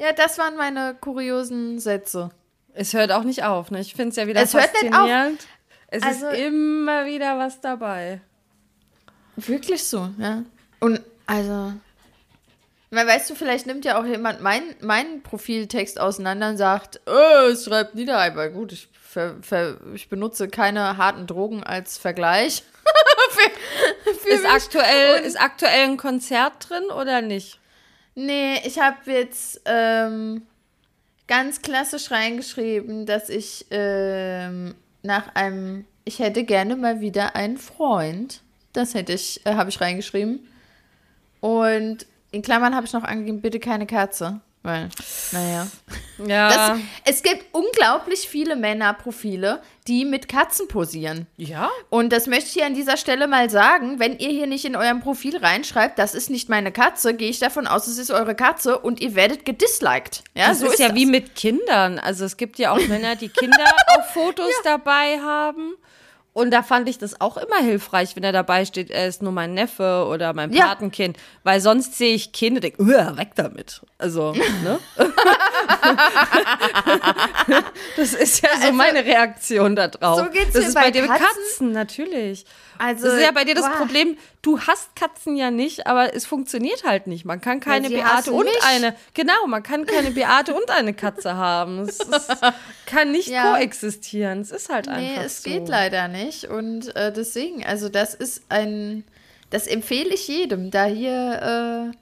Speaker 1: ja, das waren meine kuriosen Sätze.
Speaker 2: Es hört auch nicht auf, ne? Ich finde es ja wieder
Speaker 1: Es hört nicht auf.
Speaker 2: faszinierend. Es
Speaker 1: Also-
Speaker 2: ist immer wieder was dabei.
Speaker 1: Wirklich so, ja. Und also, weil, weißt du, vielleicht nimmt ja auch jemand meinen mein Profiltext auseinander und sagt, äh, es schreibt nieder, aber gut, ich, ver, ver, ich benutze keine harten Drogen als Vergleich. *laughs* für, für
Speaker 2: Ist
Speaker 1: mich.
Speaker 2: aktuell, ist aktuell ein Konzert drin oder nicht?
Speaker 1: Nee, ich habe jetzt ähm, ganz klassisch reingeschrieben, dass ich ähm, nach einem, ich hätte gerne mal wieder einen Freund. Das hätte ich, äh, habe ich reingeschrieben. Und in Klammern habe ich noch angegeben, bitte keine Katze. Weil, naja.
Speaker 2: Ja.
Speaker 1: Das, es gibt unglaublich viele Männerprofile, die mit Katzen posieren.
Speaker 2: ja?
Speaker 1: Und das möchte ich hier an dieser Stelle mal sagen. Wenn ihr hier nicht in eurem Profil reinschreibt, das ist nicht meine Katze, gehe ich davon aus, es ist eure Katze und ihr werdet gedisliked. Ja,
Speaker 2: Das
Speaker 1: so
Speaker 2: ist, ja
Speaker 1: das.
Speaker 2: wie mit Kindern. Also es gibt ja auch Männer, die Kinder *laughs* auf Fotos dabei haben. Und da fand ich das auch immer hilfreich, wenn er dabei steht, er ist nur mein Neffe oder mein
Speaker 1: Ja.
Speaker 2: Patenkind. Weil sonst sehe ich Kinder und denke, "Uah, weg damit. Also, ne? *laughs* das ist ja so meine Reaktion da drauf.
Speaker 1: Also so geht's
Speaker 2: das ist
Speaker 1: bei
Speaker 2: bei
Speaker 1: Katzen.
Speaker 2: Katzen, natürlich.
Speaker 1: Also,
Speaker 2: Das ist ja bei dir das
Speaker 1: boah.
Speaker 2: Problem, du hast Katzen ja nicht, aber es funktioniert halt nicht. Man kann keine Beate und
Speaker 1: mich.
Speaker 2: eine, genau, man kann keine Beate und eine Katze haben. Es ist, *laughs* kann nicht
Speaker 1: Ja.
Speaker 2: koexistieren. Es ist halt
Speaker 1: Nee,
Speaker 2: einfach
Speaker 1: es
Speaker 2: so.
Speaker 1: geht leider nicht. Und äh, deswegen, also das ist ein, das empfehle ich jedem, da hier, äh,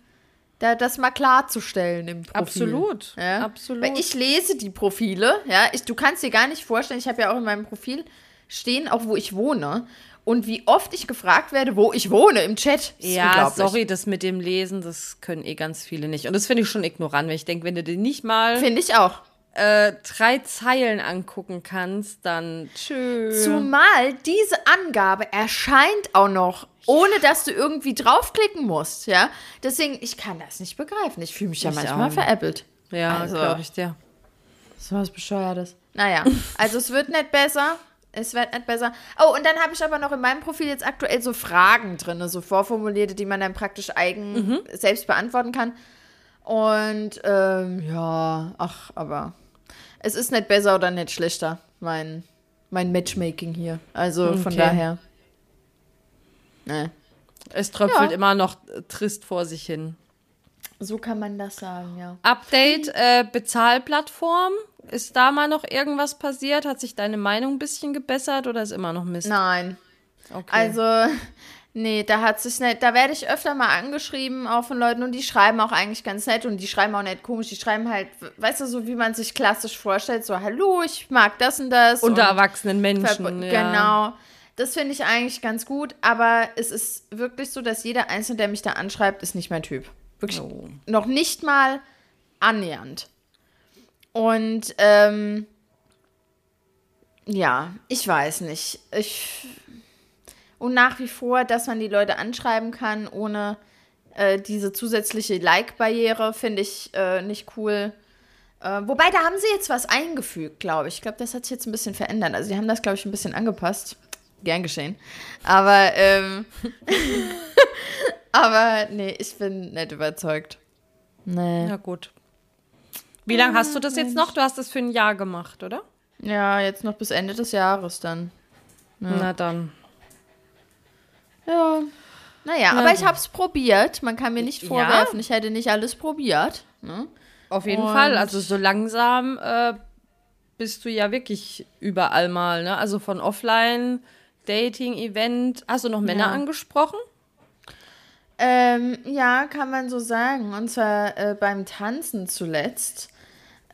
Speaker 1: da das mal klarzustellen im Profil.
Speaker 2: Absolut,
Speaker 1: Ja?
Speaker 2: absolut.
Speaker 1: Weil ich lese die Profile, ja, ich, du kannst dir gar nicht vorstellen, ich habe ja auch in meinem Profil stehen, auch wo ich wohne. Und wie oft ich gefragt werde, wo ich wohne im Chat. ist
Speaker 2: Ja, sorry, das mit dem Lesen, das können eh ganz viele nicht. Und das finde ich schon ignorant, wenn ich denke, wenn du dir nicht mal
Speaker 1: Finde ich auch.
Speaker 2: äh, drei Zeilen angucken kannst, dann tschüss.
Speaker 1: Zumal diese Angabe erscheint auch noch, ohne dass du irgendwie draufklicken musst, ja. Deswegen, ich kann das nicht begreifen. Ich fühle mich ja
Speaker 2: Ich
Speaker 1: manchmal
Speaker 2: auch.
Speaker 1: veräppelt.
Speaker 2: Ja,
Speaker 1: Also-
Speaker 2: glaube ich dir.
Speaker 1: So was Bescheuertes. Naja, also es wird nicht besser. Es wird nicht besser. Oh, und dann habe ich aber noch in meinem Profil jetzt aktuell so Fragen drin, so vorformulierte, die man dann praktisch eigen selbst beantworten kann. Und ähm, ja, ach, aber es ist nicht besser oder nicht schlechter, mein, mein Matchmaking hier. Also von
Speaker 2: Okay.
Speaker 1: daher. Ne,
Speaker 2: Es tröpfelt
Speaker 1: Ja.
Speaker 2: immer noch trist vor sich hin.
Speaker 1: so kann man das sagen, ja.
Speaker 2: Update äh, Bezahlplattform. Ist da mal noch irgendwas passiert? Hat sich deine Meinung ein bisschen gebessert oder ist immer noch Mist?
Speaker 1: Nein.
Speaker 2: okay.
Speaker 1: Also, Nee, da hat sich nicht, da werde ich öfter mal angeschrieben, auch von Leuten, und die schreiben auch eigentlich ganz nett und die schreiben auch nicht komisch, die schreiben halt, weißt du, so wie man sich klassisch vorstellt, so, hallo, ich mag das und das.
Speaker 2: Unter
Speaker 1: und
Speaker 2: erwachsenen Menschen. Ja.
Speaker 1: Genau. Das finde ich eigentlich ganz gut, aber es ist wirklich so, dass jeder Einzelne, der mich da anschreibt, ist nicht mein Typ. Wirklich
Speaker 2: Oh.
Speaker 1: noch nicht mal annähernd. Und ähm, ja, ich weiß nicht. Ich, und nach wie vor, dass man die Leute anschreiben kann, ohne äh, diese zusätzliche Like-Barriere, finde ich äh, nicht cool. Äh, wobei, da haben sie jetzt was eingefügt, glaube ich. Ich glaube, das hat sich jetzt ein bisschen verändert. Also, sie haben das, glaube ich, ein bisschen angepasst. Gern geschehen. Aber, ähm, *laughs* aber nee, ich bin nicht überzeugt. Nee.
Speaker 2: Na gut. Wie lange hast du das jetzt noch? Du hast das für ein Jahr gemacht, oder?
Speaker 1: Ja, jetzt noch bis Ende des Jahres dann.
Speaker 2: Na dann.
Speaker 1: Ja. Naja,
Speaker 2: Na
Speaker 1: aber ich habe es probiert. Man kann mir nicht
Speaker 2: Ja.
Speaker 1: vorwerfen, ich hätte nicht alles probiert. Ne?
Speaker 2: Auf jeden
Speaker 1: Und-
Speaker 2: Fall. Also so langsam äh, bist du ja wirklich überall mal, ne? Also von Offline, Dating, Event. Hast du noch Männer
Speaker 1: Ja.
Speaker 2: angesprochen?
Speaker 1: Ähm, ja, kann man so sagen. Und zwar äh, beim Tanzen zuletzt.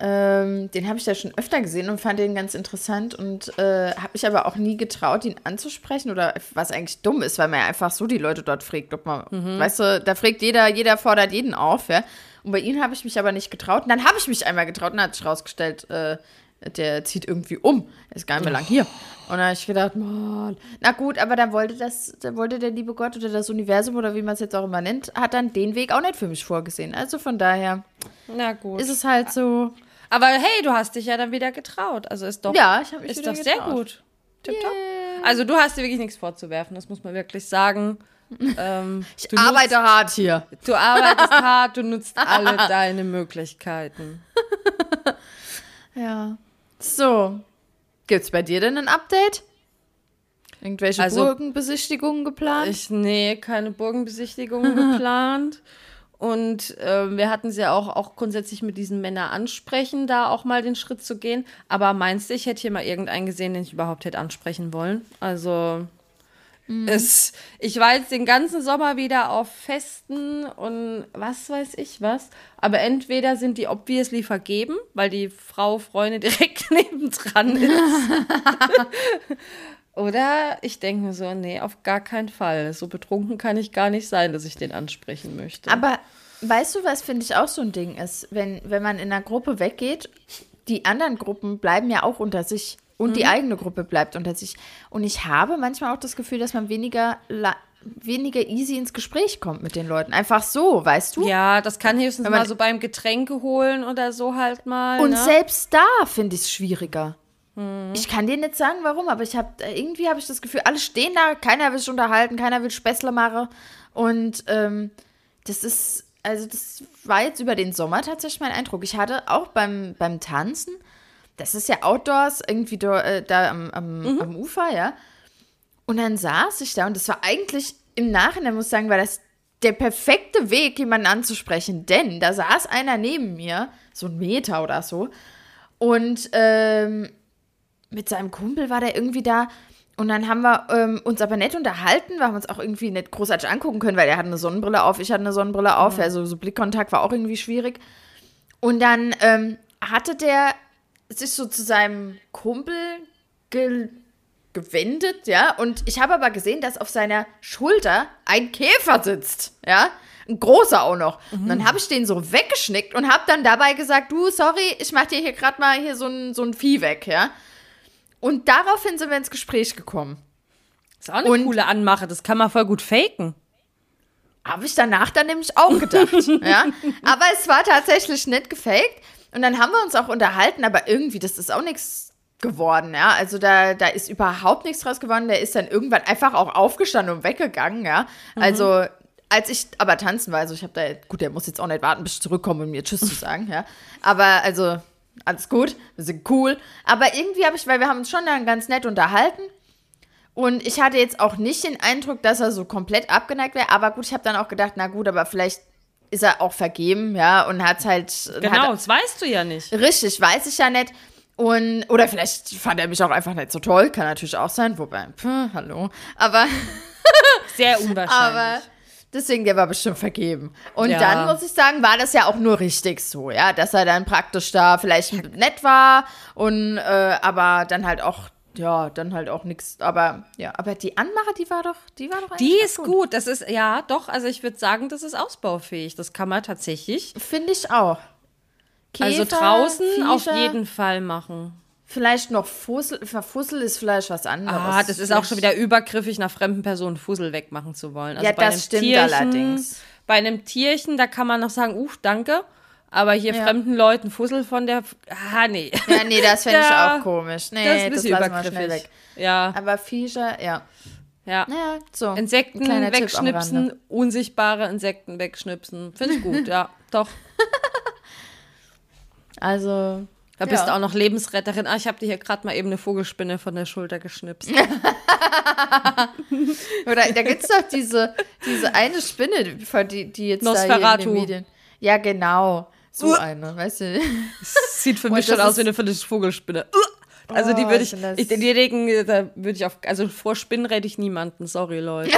Speaker 1: Ähm, den habe ich da schon öfter gesehen und fand den ganz interessant und äh, habe mich aber auch nie getraut, ihn anzusprechen oder was eigentlich dumm ist, weil man ja einfach so die Leute dort fragt, ob man, weißt du, da fragt jeder, jeder fordert jeden auf, ja. Und bei ihnen habe ich mich aber nicht getraut. Und dann habe ich mich einmal getraut und hat sich rausgestellt, äh, der zieht irgendwie um. Er ist gar nicht mehr lang hier. Und dann habe ich gedacht, Mann, na gut, aber dann wollte das, dann wollte der liebe Gott oder das Universum oder wie man es jetzt auch immer nennt, hat dann den Weg auch nicht für mich vorgesehen. Also von daher
Speaker 2: Na gut.
Speaker 1: ist es halt so.
Speaker 2: Aber hey, du hast dich ja dann wieder getraut. Also ist doch,
Speaker 1: Ja, ich mich
Speaker 2: ist doch sehr
Speaker 1: getraut.
Speaker 2: gut. Tipptopp. Also du hast dir wirklich nichts vorzuwerfen, das muss man wirklich sagen. *laughs* Ähm,
Speaker 1: Ich arbeite hart hier.
Speaker 2: Nutzt, du arbeitest *laughs* hart, du nutzt alle deine Möglichkeiten. *laughs*
Speaker 1: Ja. So. Gibt's bei dir denn ein Update? Irgendwelche
Speaker 2: Also-
Speaker 1: Burgenbesichtigungen geplant?
Speaker 2: Ich, nee, keine Burgenbesichtigung geplant. Und ähm, wir hatten es ja auch, auch grundsätzlich mit diesen Männern ansprechen, da auch mal den Schritt zu gehen. Aber meinst du, ich hätte hier mal irgendeinen gesehen, den ich überhaupt hätte ansprechen wollen? Also, es, ich war jetzt den ganzen Sommer wieder auf Festen und was weiß ich was. Aber entweder sind die obviously vergeben, weil die Frau, Freundin *laughs* direkt nebendran ist. *laughs* Oder ich denke mir so, nee, auf gar keinen Fall. So betrunken kann ich gar nicht sein, dass ich den ansprechen möchte.
Speaker 1: Aber weißt du, was finde ich auch so ein Ding ist? Wenn, wenn man in einer Gruppe weggeht, die anderen Gruppen bleiben ja auch unter sich und die eigene Gruppe bleibt unter sich. Und ich habe manchmal auch das Gefühl, dass man weniger, weniger easy ins Gespräch kommt mit den Leuten. Einfach so, weißt du?
Speaker 2: ja, das kann höchstens mal so beim Getränke holen oder so halt mal.
Speaker 1: Und
Speaker 2: ne?
Speaker 1: selbst da finde ich es schwieriger. Ich kann dir nicht sagen, warum, aber ich habe irgendwie habe ich das Gefühl, alle stehen da, keiner will sich unterhalten, keiner will Späßle machen. Und ähm, das ist, also das war jetzt über den Sommer tatsächlich mein Eindruck. Ich hatte auch beim, beim Tanzen, das ist ja Outdoors, irgendwie da, äh, da am, am, am Ufer, ja. Und dann saß ich da und das war eigentlich im Nachhinein, muss ich sagen, war das der perfekte Weg, jemanden anzusprechen, denn da saß einer neben mir, so ein Meter oder so, und ähm, mit seinem Kumpel war der irgendwie da. Und dann haben wir ähm, uns aber nett unterhalten. Wir haben uns auch irgendwie nicht großartig angucken können, weil er hatte eine Sonnenbrille auf, ich hatte eine Sonnenbrille auf. Also so Blickkontakt war auch irgendwie schwierig. Und dann ähm, hatte der sich so zu seinem Kumpel ge gewendet, ja. Und ich habe aber gesehen, dass auf seiner Schulter ein Käfer sitzt, ja. Ein großer auch noch. Und dann habe ich den so weggeschnickt und habe dann dabei gesagt, du, sorry, ich mache dir hier gerade mal hier so ein, so ein Vieh weg, ja. Und daraufhin sind wir ins Gespräch gekommen.
Speaker 2: ist auch eine
Speaker 1: und-
Speaker 2: coole Anmache, das kann man voll gut faken.
Speaker 1: Habe ich danach dann nämlich auch gedacht, *laughs* ja. Aber es war tatsächlich nicht gefaked. Und dann haben wir uns auch unterhalten, aber irgendwie, das ist auch nichts geworden, ja. Also da, da ist überhaupt nichts draus geworden. Der ist dann irgendwann einfach auch aufgestanden und weggegangen, ja. Also als ich aber tanzen war, also ich habe da, gut, der muss jetzt auch nicht warten, bis ich zurückkomme, um mir Tschüss zu sagen, ja. Aber also, alles gut, wir sind cool. Aber irgendwie habe ich, weil wir haben uns schon dann ganz nett unterhalten. Und ich hatte jetzt auch nicht den Eindruck, dass er so komplett abgeneigt wäre. Aber gut, ich habe dann auch gedacht, na gut, aber vielleicht ist er auch vergeben, ja, und hat halt.
Speaker 2: Genau,
Speaker 1: Hat,
Speaker 2: das weißt du ja nicht.
Speaker 1: richtig, weiß ich ja nicht. Und, oder vielleicht fand er mich auch einfach nicht so toll, kann natürlich auch sein, wobei, pff, hallo. Aber,
Speaker 2: Sehr *laughs* unwahrscheinlich.
Speaker 1: Aber deswegen, der war bestimmt vergeben. Und
Speaker 2: Ja.
Speaker 1: dann muss ich sagen, war das ja auch nur richtig so, ja, dass er dann praktisch da vielleicht nett war und äh, aber dann halt auch, ja, dann halt auch nichts. Aber ja, aber die Anmache, die war doch, die war doch
Speaker 2: die ist
Speaker 1: ganz
Speaker 2: gut. Das ist, ja, doch, also ich würde sagen, das ist ausbaufähig. Das kann man tatsächlich.
Speaker 1: Finde ich auch.
Speaker 2: also
Speaker 1: Käfer,
Speaker 2: draußen auf
Speaker 1: Viecher,
Speaker 2: jeden Fall machen.
Speaker 1: Vielleicht noch Fussel, Verfussel ist vielleicht was anderes.
Speaker 2: Ah, das ist auch schon wieder übergriffig, nach fremden Personen Fussel wegmachen zu wollen. Also
Speaker 1: Ja,
Speaker 2: bei
Speaker 1: das
Speaker 2: einem
Speaker 1: stimmt
Speaker 2: Tierchen,
Speaker 1: allerdings.
Speaker 2: Bei einem Tierchen, da kann man noch sagen, uff, danke. Aber hier
Speaker 1: Ja.
Speaker 2: fremden Leuten Fussel von der. Ah, nee.
Speaker 1: Ja, nee, das fände *laughs* ich
Speaker 2: Ja,
Speaker 1: auch komisch. Nee,
Speaker 2: das ist ein
Speaker 1: das, lassen wir
Speaker 2: übergriffig.
Speaker 1: schnell weg.
Speaker 2: Ja,
Speaker 1: Aber Viecher, ja.
Speaker 2: ja.
Speaker 1: Naja, so.
Speaker 2: Insekten wegschnipsen, unsichtbare Insekten wegschnipsen. Finde ich gut, *laughs* ja, doch.
Speaker 1: Also.
Speaker 2: Da bist
Speaker 1: ja.
Speaker 2: du auch noch Lebensretterin. Ah, ich habe dir hier gerade mal eben eine Vogelspinne von der Schulter geschnipst. *laughs* *laughs*
Speaker 1: Oder da gibt es doch diese, diese eine Spinne, die, die, jetzt da hier in
Speaker 2: Nosferatu.
Speaker 1: den Medien. Ja, genau. So
Speaker 2: Uh.
Speaker 1: eine, weißt du?
Speaker 2: Sieht für mich schon aus wie eine Vogelspinne. Also die
Speaker 1: Oh,
Speaker 2: würde
Speaker 1: ich
Speaker 2: ich,
Speaker 1: find das-
Speaker 2: ich die legen, da würde ich auf, also vor Spinnen rede ich niemanden, sorry Leute. *laughs*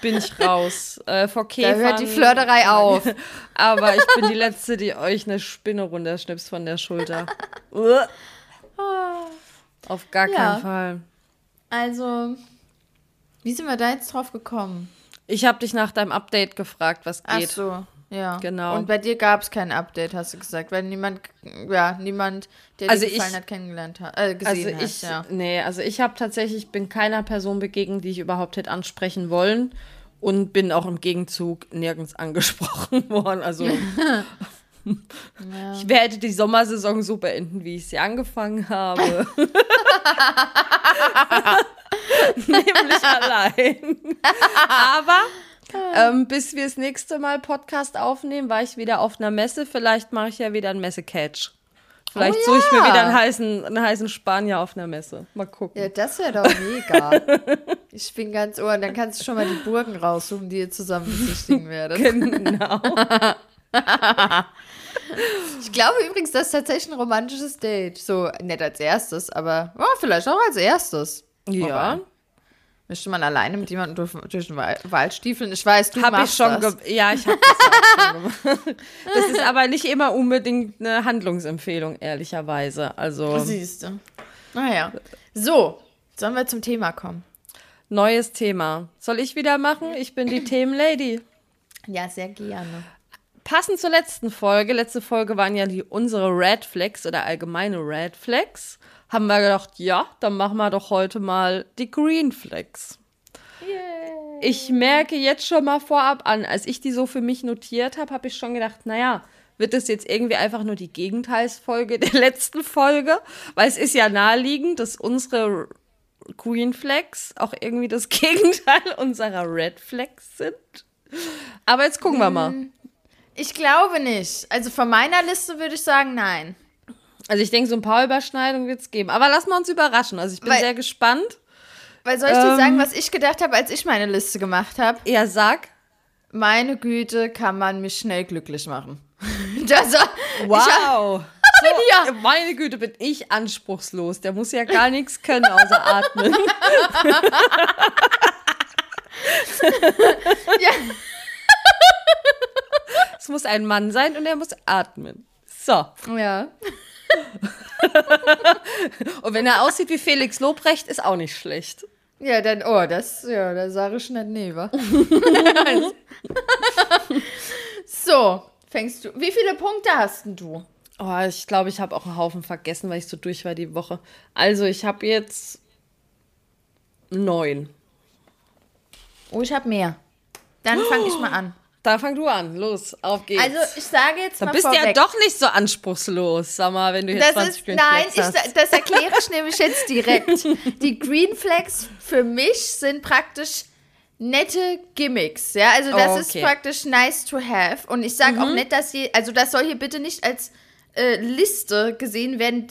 Speaker 2: Bin ich raus. Äh, vor
Speaker 1: Da
Speaker 2: Käfern.
Speaker 1: hört die Flirterei auf. *laughs*
Speaker 2: Aber ich bin die Letzte, die euch eine Spinne runterschnipst von der Schulter. Uah. auf gar
Speaker 1: Ja.
Speaker 2: keinen Fall.
Speaker 1: Also, wie sind wir da jetzt drauf gekommen?
Speaker 2: Ich habe dich nach deinem Update gefragt, was
Speaker 1: Ach
Speaker 2: geht.
Speaker 1: so, ja.
Speaker 2: Genau.
Speaker 1: Und bei dir gab es kein Update, hast du gesagt, weil niemand, ja, niemand, der
Speaker 2: Also
Speaker 1: dir gefallen
Speaker 2: ich-
Speaker 1: hat, kennengelernt hat, äh,
Speaker 2: Also
Speaker 1: gesehen
Speaker 2: ich,
Speaker 1: hat, ja.
Speaker 2: nee, also ich habe tatsächlich, bin keiner Person begegnet, die ich überhaupt hätte ansprechen wollen und bin auch im Gegenzug nirgends *laughs* angesprochen worden. Also *laughs* ich werde die Sommersaison so beenden, wie ich sie angefangen habe. *laughs* Nämlich allein. Aber ähm, bis wir das nächste Mal Podcast aufnehmen, war ich wieder auf einer Messe. Vielleicht mache ich ja wieder einen Messe-Catch. Vielleicht
Speaker 1: Oh
Speaker 2: suche ich mir wieder einen heißen, einen heißen Spanier auf einer Messe. Mal gucken.
Speaker 1: Ja, das wäre doch mega. *laughs* ich bin ganz ohr, dann kannst du schon mal die Burgen raussuchen, die ihr zusammen besichtigen werdet. *laughs*
Speaker 2: Genau. *laughs*
Speaker 1: Ich glaube übrigens, das ist tatsächlich ein romantisches Date. So, nicht als erstes, aber ja, vielleicht auch als erstes.
Speaker 2: Ja.
Speaker 1: Wobei, Möchte man alleine mit jemandem durch, durch den Wal- Wald stiefeln? Ich weiß, du
Speaker 2: ich
Speaker 1: machst
Speaker 2: schon
Speaker 1: das.
Speaker 2: Ja, ich habe das auch schon *laughs* gemacht. Das ist aber nicht immer unbedingt eine Handlungsempfehlung, ehrlicherweise. Also
Speaker 1: Siehst du. Naja. So, sollen wir zum Thema kommen?
Speaker 2: neues Thema. Soll ich wieder machen? Ich bin die *clears throat* Themenlady.
Speaker 1: Ja, sehr gerne.
Speaker 2: Passend zur letzten Folge, letzte Folge waren ja die unsere Red Flags oder allgemeine Red Flags, haben wir gedacht, ja, dann machen wir doch heute mal die Green Flags. Ich merke jetzt schon mal vorab an, als ich die so für mich notiert habe, habe ich schon gedacht, naja, wird das jetzt irgendwie einfach nur die Gegenteilsfolge *laughs* der letzten Folge? Weil es ist ja naheliegend, dass unsere Green Flags auch irgendwie das *laughs* Gegenteil unserer Red Flags sind. Aber jetzt gucken wir mal.
Speaker 1: Ich glaube nicht. Also von meiner Liste würde ich sagen, nein.
Speaker 2: Also ich denke, so ein paar Überschneidungen wird es geben. Aber lassen wir uns überraschen. Also ich bin
Speaker 1: Weil-
Speaker 2: sehr gespannt.
Speaker 1: Weil soll ich dir
Speaker 2: Ähm.
Speaker 1: sagen, was ich gedacht habe, als ich meine Liste gemacht habe?
Speaker 2: Ja, sag.
Speaker 1: Meine Güte, kann man mich schnell glücklich machen. *laughs* Das,
Speaker 2: Wow. *laughs* So,
Speaker 1: Ja.
Speaker 2: Meine Güte, bin ich anspruchslos. Der muss ja gar nichts können außer *laughs* atmen.
Speaker 1: ja,
Speaker 2: Es muss ein Mann sein und er muss atmen. So.
Speaker 1: ja. *laughs*
Speaker 2: Und wenn er aussieht wie Felix Lobrecht, ist auch nicht schlecht.
Speaker 1: Ja, dann, oh, das, ja, da sage ich nicht nee, wa? *laughs* so, fängst du. Wie viele Punkte hast denn du?
Speaker 2: Oh, ich glaube, ich habe auch einen Haufen vergessen, weil ich so durch war die Woche. Also, ich habe jetzt neun.
Speaker 1: Oh, ich habe mehr. Dann fange ich mal *gasps* an.
Speaker 2: Da fang du an. Los, auf geht's.
Speaker 1: Also, ich sage jetzt
Speaker 2: Da
Speaker 1: mal
Speaker 2: bist du ja
Speaker 1: vorweg.
Speaker 2: doch nicht so anspruchslos, sag mal, wenn du jetzt
Speaker 1: Das
Speaker 2: 20
Speaker 1: ist,
Speaker 2: Green
Speaker 1: nein,
Speaker 2: Flags
Speaker 1: ich,
Speaker 2: hast.
Speaker 1: das erkläre ich *laughs* nämlich jetzt direkt. Die Green Flags für mich sind praktisch nette Gimmicks, ja, also das ist
Speaker 2: okay. Mhm.
Speaker 1: praktisch nice to have und ich sage auch nicht, dass je, also das soll hier bitte nicht als äh, Liste gesehen werden,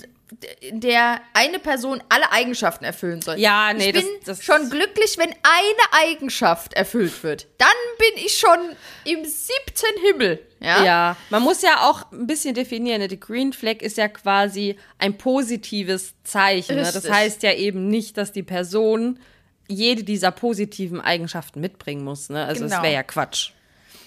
Speaker 1: in der eine Person alle Eigenschaften erfüllen soll.
Speaker 2: Ja, nee,
Speaker 1: ich bin
Speaker 2: das- das-
Speaker 1: schon glücklich, wenn eine Eigenschaft erfüllt wird. Dann bin ich schon im siebten Himmel, ja.
Speaker 2: Ja, man muss ja auch ein bisschen definieren. Ne? Die Green Flag ist ja quasi ein positives Zeichen. Ne? Das heißt ja eben nicht, dass die Person jede dieser positiven Eigenschaften mitbringen muss. Ne? Also es
Speaker 1: Genau.
Speaker 2: wäre ja Quatsch.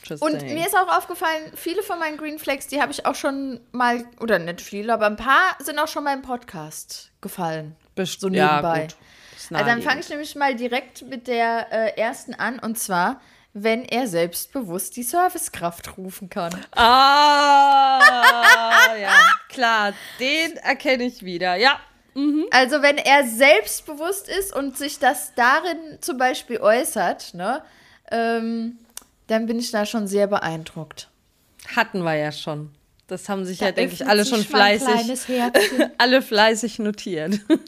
Speaker 2: Just
Speaker 1: Und
Speaker 2: saying.
Speaker 1: mir ist auch aufgefallen, viele von meinen Green Flags, die habe ich auch schon mal, oder nicht viele, aber ein paar sind auch schon mal im Podcast gefallen.
Speaker 2: Best-
Speaker 1: so
Speaker 2: ja,
Speaker 1: nebenbei.
Speaker 2: gut. Ist
Speaker 1: Also dann fange ich nämlich mal direkt mit der äh, ersten an, und zwar, wenn er selbstbewusst die Servicekraft rufen kann.
Speaker 2: Ah, ja, klar, den erkenne ich wieder. Ja,
Speaker 1: Also wenn er selbstbewusst ist und sich das darin zum Beispiel äußert, ne, ähm, dann bin ich da schon sehr beeindruckt.
Speaker 2: hatten wir ja schon. Das haben sich
Speaker 1: Da
Speaker 2: ja, denke ich, alle schon fleißig, *laughs* alle fleißig notiert. *laughs*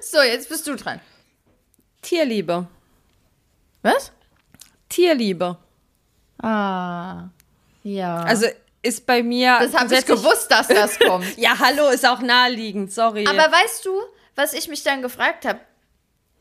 Speaker 1: so, jetzt bist du dran.
Speaker 2: Tierliebe.
Speaker 1: Was?
Speaker 2: Tierliebe.
Speaker 1: Ah, ja.
Speaker 2: Also ist bei mir.
Speaker 1: das habe ich gewusst, dass das kommt. *laughs*
Speaker 2: Ja, hallo, ist auch naheliegend, sorry.
Speaker 1: Aber weißt du, was ich mich dann gefragt habe?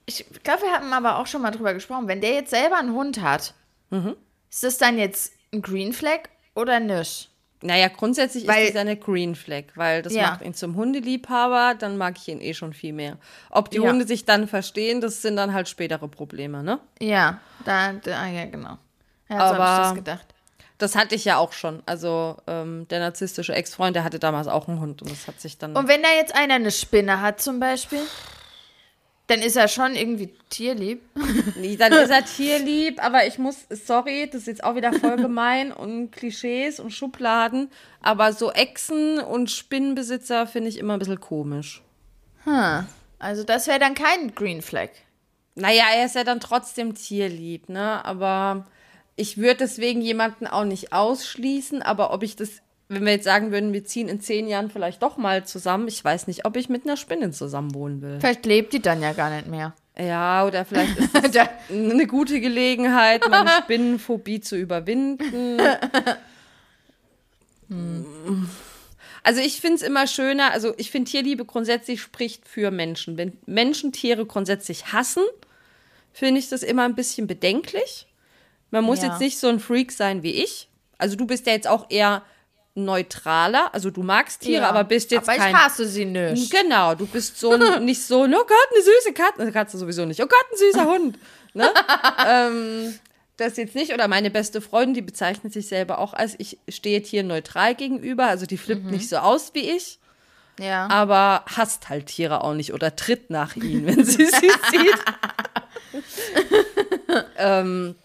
Speaker 1: Ich glaube, wir haben aber auch schon mal drüber gesprochen. Wenn der jetzt selber einen Hund hat,
Speaker 2: Mhm.
Speaker 1: ist das dann jetzt ein Green Flag oder nicht?
Speaker 2: naja, grundsätzlich
Speaker 1: Weil-
Speaker 2: ist dieser eine Green Flag, weil das
Speaker 1: Ja.
Speaker 2: macht ihn zum Hundeliebhaber, dann mag ich ihn eh schon viel mehr. Ob die
Speaker 1: Ja.
Speaker 2: Hunde sich dann verstehen, das sind dann halt spätere Probleme, ne?
Speaker 1: Ja, da, da ja, genau. Ja, so habe ich
Speaker 2: Aber-
Speaker 1: das gedacht.
Speaker 2: Das hatte ich ja auch schon. Also ähm, der narzisstische Ex-Freund, der hatte damals auch einen Hund und das hat sich dann.
Speaker 1: Und wenn da jetzt einer eine Spinne hat zum Beispiel, dann ist er schon irgendwie tierlieb. *laughs*
Speaker 2: Nee, dann ist er tierlieb, aber ich muss, sorry, das ist jetzt auch wieder voll gemein *laughs* und Klischees und Schubladen, aber so Echsen und Spinnenbesitzer finde ich immer ein bisschen komisch.
Speaker 1: Hm. Also das wäre dann kein Green Flag.
Speaker 2: Naja, er ist ja dann trotzdem tierlieb, ne? Aber ich würde deswegen jemanden auch nicht ausschließen, aber ob ich das, wenn wir jetzt sagen würden, wir ziehen in zehn Jahren vielleicht doch mal zusammen, ich weiß nicht, ob ich mit einer Spinne zusammenwohnen will.
Speaker 1: Vielleicht lebt die dann ja gar nicht mehr.
Speaker 2: Ja, oder vielleicht *laughs* ist das
Speaker 1: Da-
Speaker 2: eine gute Gelegenheit, meine Spinnenphobie zu überwinden. *laughs* Also ich finde es immer schöner, also ich finde Tierliebe grundsätzlich spricht für Menschen. Wenn Menschen Tiere grundsätzlich hassen, finde ich das immer ein bisschen bedenklich. Man muss
Speaker 1: Ja.
Speaker 2: jetzt nicht so ein Freak sein wie ich. Also du bist ja jetzt auch eher neutraler, also du magst Tiere,
Speaker 1: Ja.
Speaker 2: aber bist jetzt
Speaker 1: Aber
Speaker 2: kein...
Speaker 1: ich hasse sie nicht.
Speaker 2: Genau, du bist so *laughs* nicht so, oh Gott, eine süße Katze. Eine Katze sowieso nicht. Oh Gott, ein süßer *laughs* Hund. Ne? ähm, das jetzt nicht. Oder meine beste Freundin, die bezeichnet sich selber auch als, ich stehe Tieren neutral gegenüber. Also die flippt nicht so aus wie ich,
Speaker 1: Ja.
Speaker 2: aber hasst halt Tiere auch nicht oder tritt nach ihnen, wenn sie sie sieht. *laughs* ähm,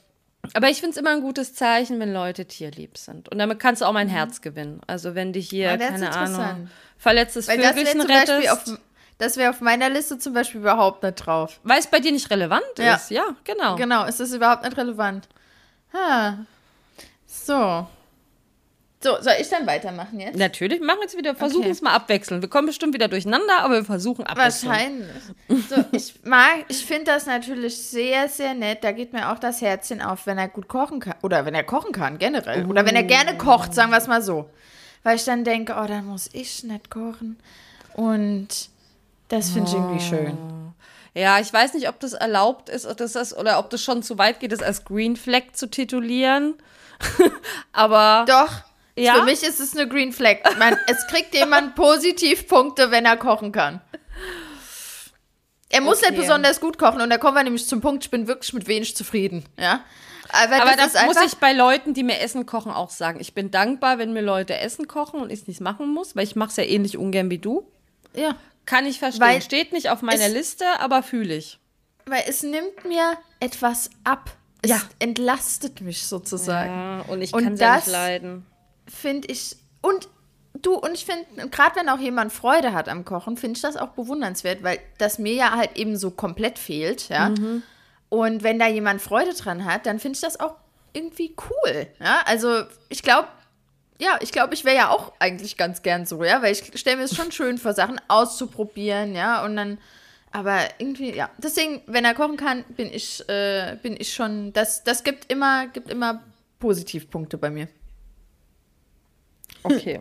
Speaker 2: aber ich finde es immer ein gutes Zeichen, wenn Leute tierlieb sind. Und damit kannst du auch mein Herz gewinnen. Also wenn dich hier,
Speaker 1: das ist
Speaker 2: keine Ahnung, verletztes
Speaker 1: Weil das
Speaker 2: Vögelchen
Speaker 1: Beispiel
Speaker 2: rettest.
Speaker 1: auf, das wäre auf meiner Liste zum Beispiel überhaupt nicht drauf.
Speaker 2: Weil es bei dir nicht relevant
Speaker 1: Ja.
Speaker 2: ist. Ja, genau.
Speaker 1: Genau, ist das überhaupt nicht relevant. Ha. So. So, soll ich dann weitermachen jetzt?
Speaker 2: Natürlich, wir machen jetzt wieder, versuchen
Speaker 1: Okay.
Speaker 2: es mal abwechseln. Wir kommen bestimmt wieder durcheinander, aber wir versuchen abwechseln.
Speaker 1: Wahrscheinlich. So, ich mag, ich finde das natürlich sehr, sehr nett. Da geht mir auch das Herzchen auf, wenn er gut kochen kann. Oder wenn er kochen kann, generell. Oder wenn er gerne kocht, sagen wir es mal so. Weil ich dann denke, oh, dann muss ich nicht kochen. Und das finde ich irgendwie schön.
Speaker 2: Ja, ich weiß nicht, ob das erlaubt ist ob das oder ob das schon zu weit geht, das als Green Flag zu titulieren. *laughs* aber
Speaker 1: Doch.
Speaker 2: Ja?
Speaker 1: Für mich ist es eine Green Flag. Man, es kriegt jemand *laughs* Positivpunkte, wenn er kochen kann. Er muss
Speaker 2: Okay.
Speaker 1: nicht besonders gut kochen und da kommen wir nämlich zum Punkt, ich bin wirklich mit wenig zufrieden. Ja? Aber,
Speaker 2: aber
Speaker 1: das,
Speaker 2: das, muss ich bei Leuten, die mir Essen kochen, auch sagen. Ich bin dankbar, wenn mir Leute Essen kochen und ich es nicht machen muss, weil ich mache es ja ähnlich ungern wie du.
Speaker 1: ja,
Speaker 2: Kann ich verstehen.
Speaker 1: Weil
Speaker 2: Steht nicht auf meiner
Speaker 1: es-
Speaker 2: Liste, aber fühle ich.
Speaker 1: weil es nimmt mir etwas ab. Es
Speaker 2: Ja.
Speaker 1: entlastet mich sozusagen.
Speaker 2: Ja, und ich kann es ja nicht leiden.
Speaker 1: Finde ich. Und du, und ich finde, gerade wenn auch jemand Freude hat am Kochen, finde ich das auch bewundernswert, weil das mir ja halt eben so komplett fehlt, ja.
Speaker 2: Mhm.
Speaker 1: Und wenn da jemand Freude dran hat, dann finde ich das auch irgendwie cool. Ja, also ich glaube, ja, ich glaube, ich wäre ja auch eigentlich ganz gern so, ja, weil ich stelle mir es schon schön vor, Sachen auszuprobieren, ja, und dann, aber irgendwie, ja, deswegen, wenn er kochen kann, bin ich, äh, bin ich schon, das, das gibt immer, gibt immer Positivpunkte bei mir.
Speaker 2: Okay.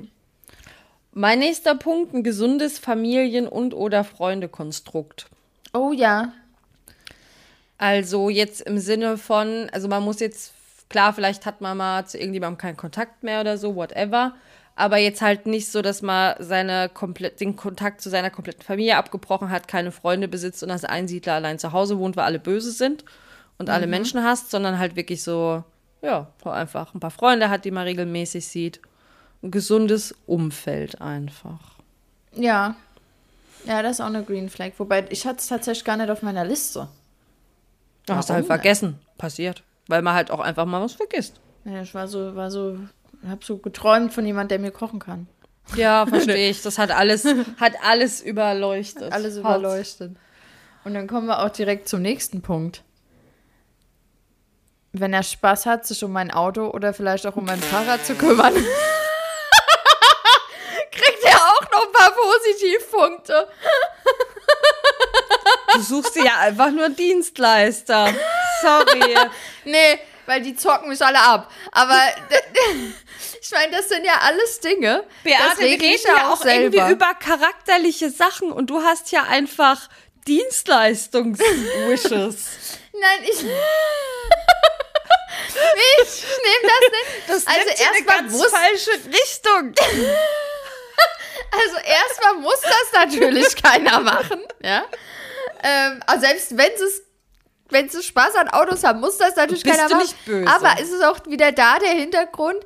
Speaker 2: Mein nächster Punkt, ein gesundes Familien- und oder Freundekonstrukt.
Speaker 1: Oh ja,
Speaker 2: Also jetzt im Sinne von, also man muss jetzt, klar, vielleicht hat man mal zu irgendjemandem keinen Kontakt mehr oder so, whatever. aber jetzt halt nicht so, dass man seine komplett, den Kontakt zu seiner kompletten Familie abgebrochen hat, keine Freunde besitzt und als Einsiedler allein zu Hause wohnt, weil alle böse sind und alle Menschen hasst, sondern halt wirklich so, ja, einfach ein paar Freunde hat, die man regelmäßig sieht. Gesundes Umfeld einfach.
Speaker 1: Ja. Ja, das ist auch eine Green Flag. Wobei, ich hatte es tatsächlich gar nicht auf meiner Liste.
Speaker 2: Hast du
Speaker 1: Warum
Speaker 2: halt vergessen. Passiert. Weil man halt auch einfach mal was vergisst.
Speaker 1: Ja, ich war so, war so, hab so geträumt von jemandem, der mir kochen kann.
Speaker 2: Ja, *laughs* verstehe ich. Das hat alles, hat alles überleuchtet.
Speaker 1: Alles überleuchtet. Und dann kommen wir auch direkt zum nächsten Punkt. Wenn er Spaß hat, sich um mein Auto oder vielleicht auch um mein Fahrrad zu kümmern, *laughs* kriegt er auch noch ein paar Positivpunkte.
Speaker 2: Du suchst ja einfach nur Dienstleister. Sorry. *laughs*
Speaker 1: Nee, weil die zocken mich alle ab. Aber ich meine, das sind ja alles Dinge.
Speaker 2: Beate, wir reden
Speaker 1: ich
Speaker 2: ja auch irgendwie über charakterliche Sachen und du hast ja einfach Dienstleistungs-Wishes.
Speaker 1: Nein, ich. *laughs* ich nehme das nicht.
Speaker 2: Das
Speaker 1: Also
Speaker 2: ja eine
Speaker 1: erstmal
Speaker 2: ganz falsche Richtung. *laughs*
Speaker 1: Also erstmal muss das natürlich *laughs* keiner machen, ja. Ähm, also selbst wenn es wenn sie Spaß an Autos haben, muss das natürlich
Speaker 2: Bist
Speaker 1: keiner
Speaker 2: du
Speaker 1: machen.
Speaker 2: nicht böse?
Speaker 1: Aber ist es auch wieder da der Hintergrund?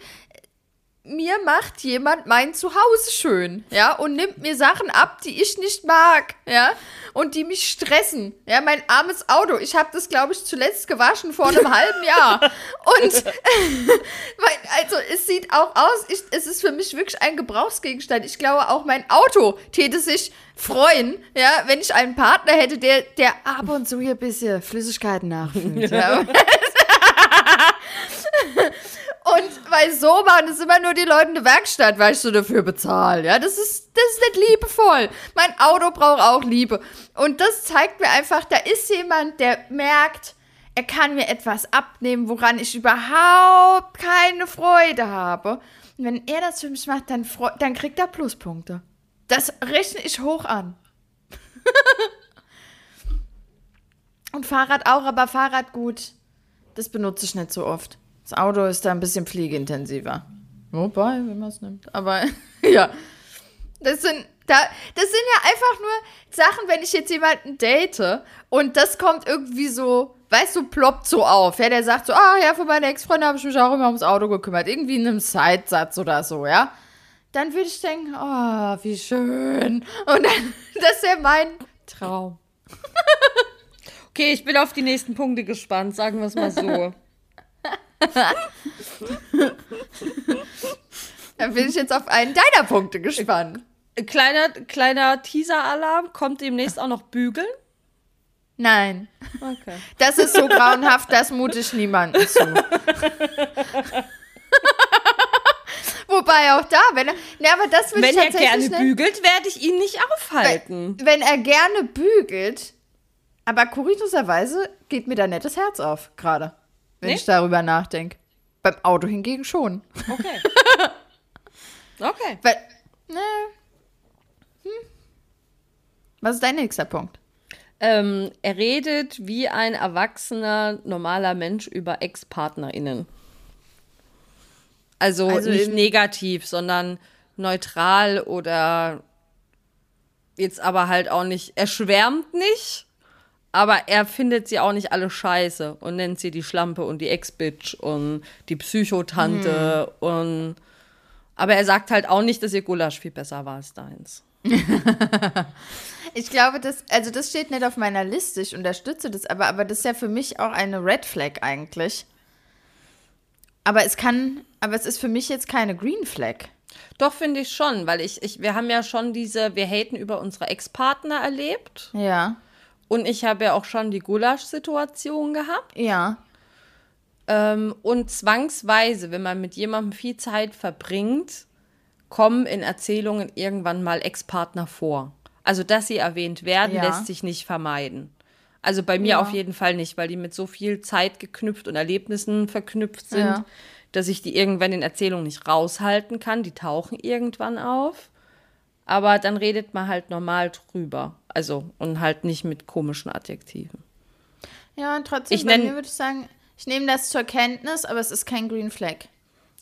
Speaker 1: Mir macht jemand mein Zuhause schön, ja, und nimmt mir Sachen ab, die ich nicht mag, ja, und die mich stressen, ja, mein armes Auto. Ich habe das, glaube ich, zuletzt gewaschen vor einem halben Jahr. *laughs* Und *laughs* also es sieht auch aus, ich, es ist für mich wirklich ein Gebrauchsgegenstand. Ich glaube, auch mein Auto täte sich freuen, ja, wenn ich einen Partner hätte, der, der ab und zu hier ein bisschen Flüssigkeiten nachfüllt. *laughs* Ja. Und weil so machen es immer nur die Leute in der Werkstatt, weil ich so dafür bezahle. Ja, das ist, das ist nicht liebevoll. Mein Auto braucht auch Liebe. Und das zeigt mir einfach, da ist jemand, der merkt, er kann mir etwas abnehmen, woran ich überhaupt keine Freude habe. Und wenn er das für mich macht, dann, dann kriegt er Pluspunkte. Das rechne ich hoch an. *laughs* Und Fahrrad auch, aber Fahrrad gut. Das benutze ich nicht so oft. Das Auto ist da ein bisschen pflegeintensiver. Wobei, wenn man es nimmt. Aber *laughs* ja. Das sind, da, das sind ja einfach nur Sachen, wenn ich jetzt jemanden date und das kommt irgendwie so, weißt du, ploppt so auf. Ja, der sagt so, ah ja, für meine Ex-Freunde habe ich mich auch immer ums Auto gekümmert. Irgendwie in einem Sidesatz oder so, ja. Dann würde ich denken, oh, wie schön. Und dann, *laughs* das wäre mein Traum.
Speaker 2: Okay, ich bin auf die nächsten Punkte gespannt, sagen wir es mal so. *laughs*
Speaker 1: Dann bin ich jetzt auf einen deiner Punkte gespannt.
Speaker 2: Kleiner, kleiner Teaser-Alarm, kommt demnächst auch noch Bügeln?
Speaker 1: Nein.
Speaker 2: Okay.
Speaker 1: Das ist so grauenhaft, das mute ich niemandem zu. *laughs* Wobei auch da, wenn er. Ne, aber das will
Speaker 2: Wenn
Speaker 1: ich
Speaker 2: er gerne
Speaker 1: nicht.
Speaker 2: bügelt, werde ich ihn nicht aufhalten.
Speaker 1: Wenn er gerne bügelt, aber kurioserweise geht mir da das Herz auf, gerade. Wenn
Speaker 2: Nee?
Speaker 1: ich darüber nachdenke. Beim Auto hingegen schon.
Speaker 2: Okay. *laughs* Okay.
Speaker 1: Weil. Ne. Hm. Was ist dein nächster Punkt?
Speaker 2: Ähm, er redet wie ein erwachsener, normaler Mensch über Ex-PartnerInnen. Also,
Speaker 1: Also
Speaker 2: nicht negativ, sondern neutral oder jetzt aber halt auch nicht, er schwärmt nicht, aber er findet sie auch nicht alle scheiße und nennt sie die Schlampe und die Ex-Bitch und die Psychotante und aber er sagt halt auch nicht, dass ihr Gulasch viel besser war als deins. *laughs*
Speaker 1: Ich glaube, das, also das steht nicht auf meiner Liste, ich unterstütze das, aber, aber das ist ja für mich auch eine Red Flag eigentlich. Aber es kann, aber es ist für mich jetzt keine Green Flag.
Speaker 2: Doch, finde ich schon, weil ich, ich, wir haben ja schon diese, wir haten über unsere Ex-Partner erlebt.
Speaker 1: Ja.
Speaker 2: Und ich habe ja auch schon die Gulasch-Situation gehabt.
Speaker 1: Ja.
Speaker 2: Ähm, und zwangsweise, wenn man mit jemandem viel Zeit verbringt, kommen in Erzählungen irgendwann mal Ex-Partner vor. Also, dass sie erwähnt werden,
Speaker 1: Ja.
Speaker 2: lässt sich nicht vermeiden. Also bei mir
Speaker 1: Ja.
Speaker 2: auf jeden Fall nicht, weil die mit so viel Zeit geknüpft und Erlebnissen verknüpft sind,
Speaker 1: Ja.
Speaker 2: dass ich die irgendwann in Erzählungen nicht raushalten kann. Die tauchen irgendwann auf. Aber dann redet man halt normal drüber. Also, und halt nicht mit komischen Adjektiven.
Speaker 1: Ja, und trotzdem,
Speaker 2: Ich
Speaker 1: bei mir würde ich sagen, ich nehme das zur Kenntnis, aber es ist kein Green Flag.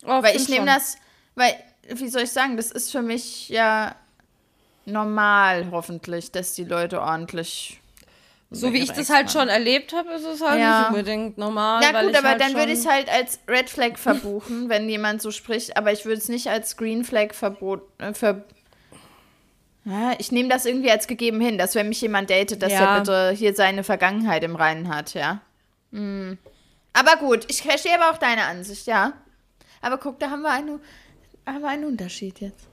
Speaker 2: Oh,
Speaker 1: Weil ich nehme das, weil wie soll ich sagen, das ist für mich ja normal, hoffentlich, dass die Leute ordentlich.
Speaker 2: So wie ich das halt schon erlebt habe, ist es halt
Speaker 1: Ja.
Speaker 2: nicht unbedingt normal.
Speaker 1: Na gut, aber
Speaker 2: halt
Speaker 1: dann würde ich es halt als Red Flag verbuchen, *laughs* wenn jemand so spricht, aber ich würde es nicht als Green Flag verbot, äh, ver ja, ich nehme das irgendwie als gegeben hin, dass wenn mich jemand datet, dass
Speaker 2: Ja.
Speaker 1: er bitte hier seine Vergangenheit im Reinen hat, ja. Hm. Aber gut, ich verstehe aber auch deine Ansicht, ja. Aber guck, da haben wir einen, haben wir einen Unterschied jetzt.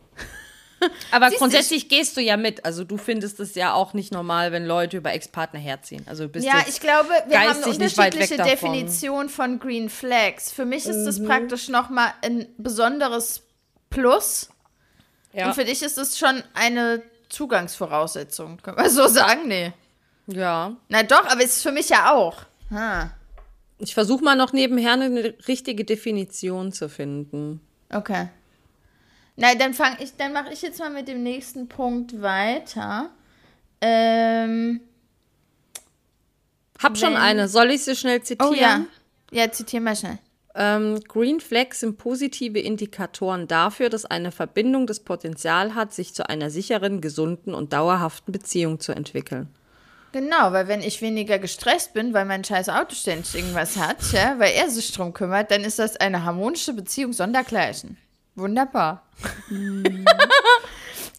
Speaker 1: *laughs*
Speaker 2: Aber
Speaker 1: Siehst
Speaker 2: grundsätzlich gehst du ja mit. Also du findest es ja auch nicht normal, wenn Leute über Ex-Partner herziehen. Also bist
Speaker 1: Ja, ich glaube, wir haben eine unterschiedliche
Speaker 2: davon. Mhm.
Speaker 1: Definition von Green Flags. Für mich ist das praktisch nochmal ein besonderes Plus.
Speaker 2: Ja.
Speaker 1: Und für dich ist es schon eine Zugangsvoraussetzung. Können wir so sagen? Nee.
Speaker 2: ja.
Speaker 1: Na doch, aber es ist für mich ja auch. Ha.
Speaker 2: Ich versuche mal noch nebenher eine richtige Definition zu finden.
Speaker 1: Okay. Na, dann fang ich, dann mache ich jetzt mal mit dem nächsten Punkt weiter. Ähm,
Speaker 2: Hab schon eine. Soll ich sie schnell zitieren?
Speaker 1: oh ja. Ja, zitier mal schnell.
Speaker 2: Ähm, Green Flags sind positive Indikatoren dafür, dass eine Verbindung das Potenzial hat, sich zu einer sicheren, gesunden und dauerhaften Beziehung zu entwickeln.
Speaker 1: Genau, weil wenn ich weniger gestresst bin, weil mein scheiß Auto ständig irgendwas hat, ja, weil er sich drum kümmert, dann ist das eine harmonische Beziehung sondergleichen. Wunderbar. *laughs*
Speaker 2: und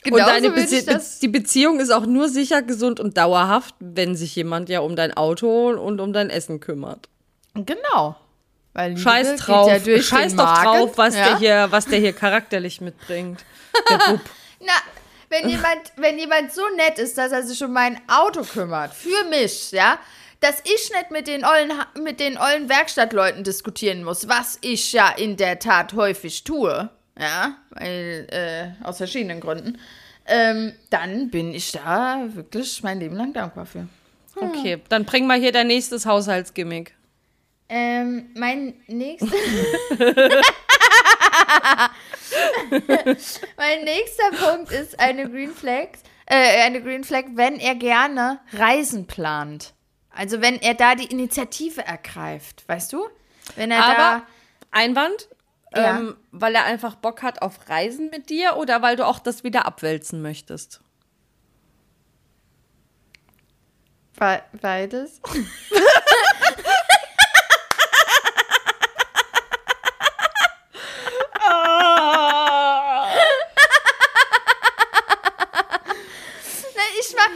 Speaker 1: Genauso
Speaker 2: deine
Speaker 1: würde
Speaker 2: Bezie
Speaker 1: das-
Speaker 2: die Beziehung ist auch nur sicher, gesund und dauerhaft, wenn sich jemand ja um dein Auto und um dein Essen kümmert.
Speaker 1: Genau. Weil
Speaker 2: Scheiß drauf,
Speaker 1: ja durch
Speaker 2: scheiß doch
Speaker 1: Magen,
Speaker 2: drauf, was
Speaker 1: ja.
Speaker 2: der hier, was der hier charakterlich mitbringt. Der *laughs* Bub.
Speaker 1: Na, wenn jemand, wenn jemand so nett ist, dass er sich um mein Auto kümmert, für mich, ja, dass ich nicht mit den ollen, mit den ollen Werkstattleuten diskutieren muss, was ich ja in der Tat häufig tue, ja, weil, äh, aus verschiedenen Gründen, ähm, dann bin ich da wirklich mein Leben lang dankbar für.
Speaker 2: Okay, dann bring mal hier dein nächstes Haushaltsgimmick.
Speaker 1: Ähm, mein nächster. *laughs* *laughs* mein nächster Punkt ist eine Green Flag, äh, eine Green Flag, wenn er gerne Reisen plant. Also wenn er da die Initiative ergreift, weißt du? Wenn er
Speaker 2: Aber Einwand,
Speaker 1: Ja.
Speaker 2: ähm, weil er einfach Bock hat auf Reisen mit dir oder weil du auch das wieder abwälzen möchtest?
Speaker 1: da Be- beides. *laughs* Ne, ich, mach,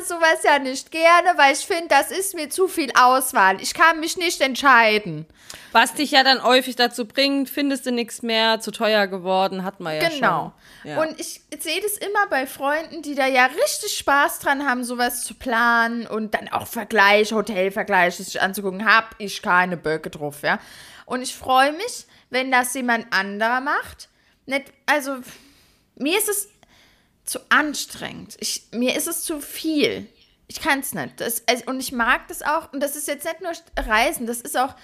Speaker 1: plane sowas ja nicht gerne, weil ich finde, das ist mir zu viel Auswahl. Ich kann mich nicht entscheiden.
Speaker 2: Was dich ja dann häufig dazu bringt, findest du nichts mehr, zu teuer geworden, hat man ja
Speaker 1: Genau.
Speaker 2: schon. Ja.
Speaker 1: Und ich sehe das immer bei Freunden, die da ja richtig Spaß dran haben, sowas zu planen und dann auch Vergleich, Hotelvergleiche sich anzugucken. Hab ich keine Böcke drauf, ja. Und ich freue mich, wenn das jemand anderer macht. Nicht, also, mir ist es zu anstrengend. Ich, mir ist es zu viel. Ich kann es nicht. Das, also, und ich mag das auch. Und das ist jetzt nicht nur Reisen, das ist auch,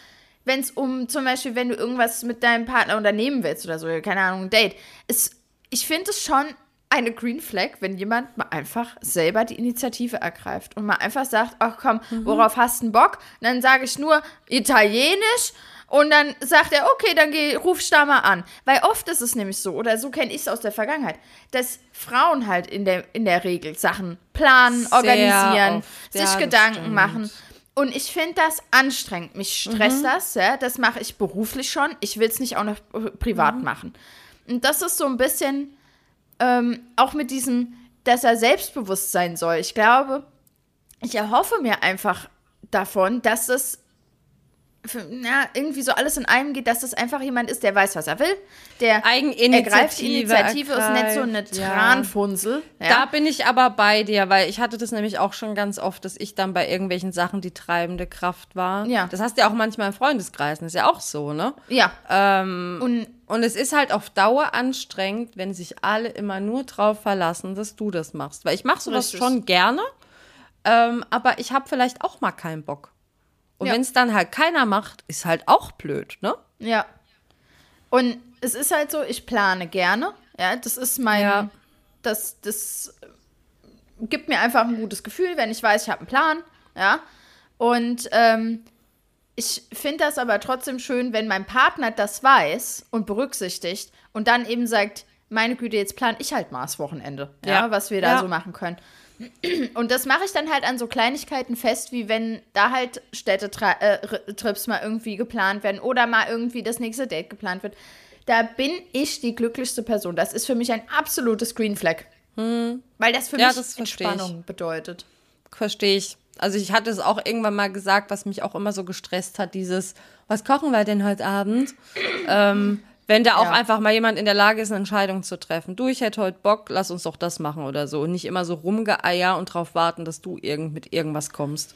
Speaker 1: wenn es um zum Beispiel, wenn du irgendwas mit deinem Partner unternehmen willst oder so, keine Ahnung, ein Date. Es, ich finde es schon eine Green Flag, wenn jemand mal einfach selber die Initiative ergreift und mal einfach sagt, ach komm, worauf hast du Bock? Und dann sage ich nur Italienisch und dann sagt er, okay, dann geh, ruf ich da mal an. Weil oft ist es nämlich so, oder so kenne ich es aus der Vergangenheit, dass Frauen halt in der, in der Regel Sachen planen,
Speaker 2: Sehr
Speaker 1: organisieren,
Speaker 2: oft.
Speaker 1: sich
Speaker 2: Ja,
Speaker 1: Gedanken
Speaker 2: stimmt.
Speaker 1: machen. Und ich finde das anstrengend. Mich stresst das, ja. Das mache ich beruflich schon. Ich will es nicht auch noch privat machen. Und das ist so ein bisschen ähm, auch mit diesem, dass er selbstbewusst sein soll. Ich glaube, ich erhoffe mir einfach davon, dass das für, na, irgendwie so alles in einem geht, dass das einfach jemand ist, der weiß, was er will, der
Speaker 2: Eigeninitiative
Speaker 1: ergreift die Initiative, ist nicht so eine
Speaker 2: ergreift.
Speaker 1: Tranfunzel. Ja.
Speaker 2: Da bin ich aber bei dir, weil ich hatte das nämlich auch schon ganz oft, dass ich dann bei irgendwelchen Sachen die treibende Kraft war.
Speaker 1: Ja.
Speaker 2: Das hast du ja auch manchmal in Freundeskreisen, ist ja auch so, ne?
Speaker 1: ja.
Speaker 2: Ähm,
Speaker 1: Und
Speaker 2: und es ist halt auf Dauer anstrengend, wenn sich alle immer nur drauf verlassen, dass du das machst. Weil ich mache sowas
Speaker 1: Richtig.
Speaker 2: schon gerne, ähm, aber ich habe vielleicht auch mal keinen Bock. Und
Speaker 1: Ja.
Speaker 2: wenn es dann halt keiner macht, ist halt auch blöd, ne?
Speaker 1: Ja. Und es ist halt so, ich plane gerne. Ja, das ist mein.
Speaker 2: Ja.
Speaker 1: Das, das gibt mir einfach ein gutes Gefühl, wenn ich weiß, ich habe einen Plan. Ja. Und ähm, ich finde das aber trotzdem schön, wenn mein Partner das weiß und berücksichtigt und dann eben sagt, meine Güte, jetzt plan ich halt mal das Wochenende, ja,
Speaker 2: Ja.
Speaker 1: was wir da
Speaker 2: Ja.
Speaker 1: so machen können. Und das mache ich dann halt an so Kleinigkeiten fest, wie wenn da halt Städtetrips mal irgendwie geplant werden oder mal irgendwie das nächste Date geplant wird. Da bin ich die glücklichste Person. Das ist für mich ein absolutes Green Flag. Weil das für
Speaker 2: Hm. Ja,
Speaker 1: mich
Speaker 2: das verstehe ich.
Speaker 1: Entspannung bedeutet.
Speaker 2: Verstehe ich. Also ich hatte es auch irgendwann mal gesagt, was mich auch immer so gestresst hat, dieses, was kochen wir denn heute Abend? ähm, wenn da auch
Speaker 1: Ja.
Speaker 2: einfach mal jemand in der Lage ist, eine Entscheidung zu treffen. Du, ich hätte heute Bock, lass uns doch das machen oder so. Und nicht immer so rumgeeier und drauf warten, dass du irgend mit irgendwas kommst.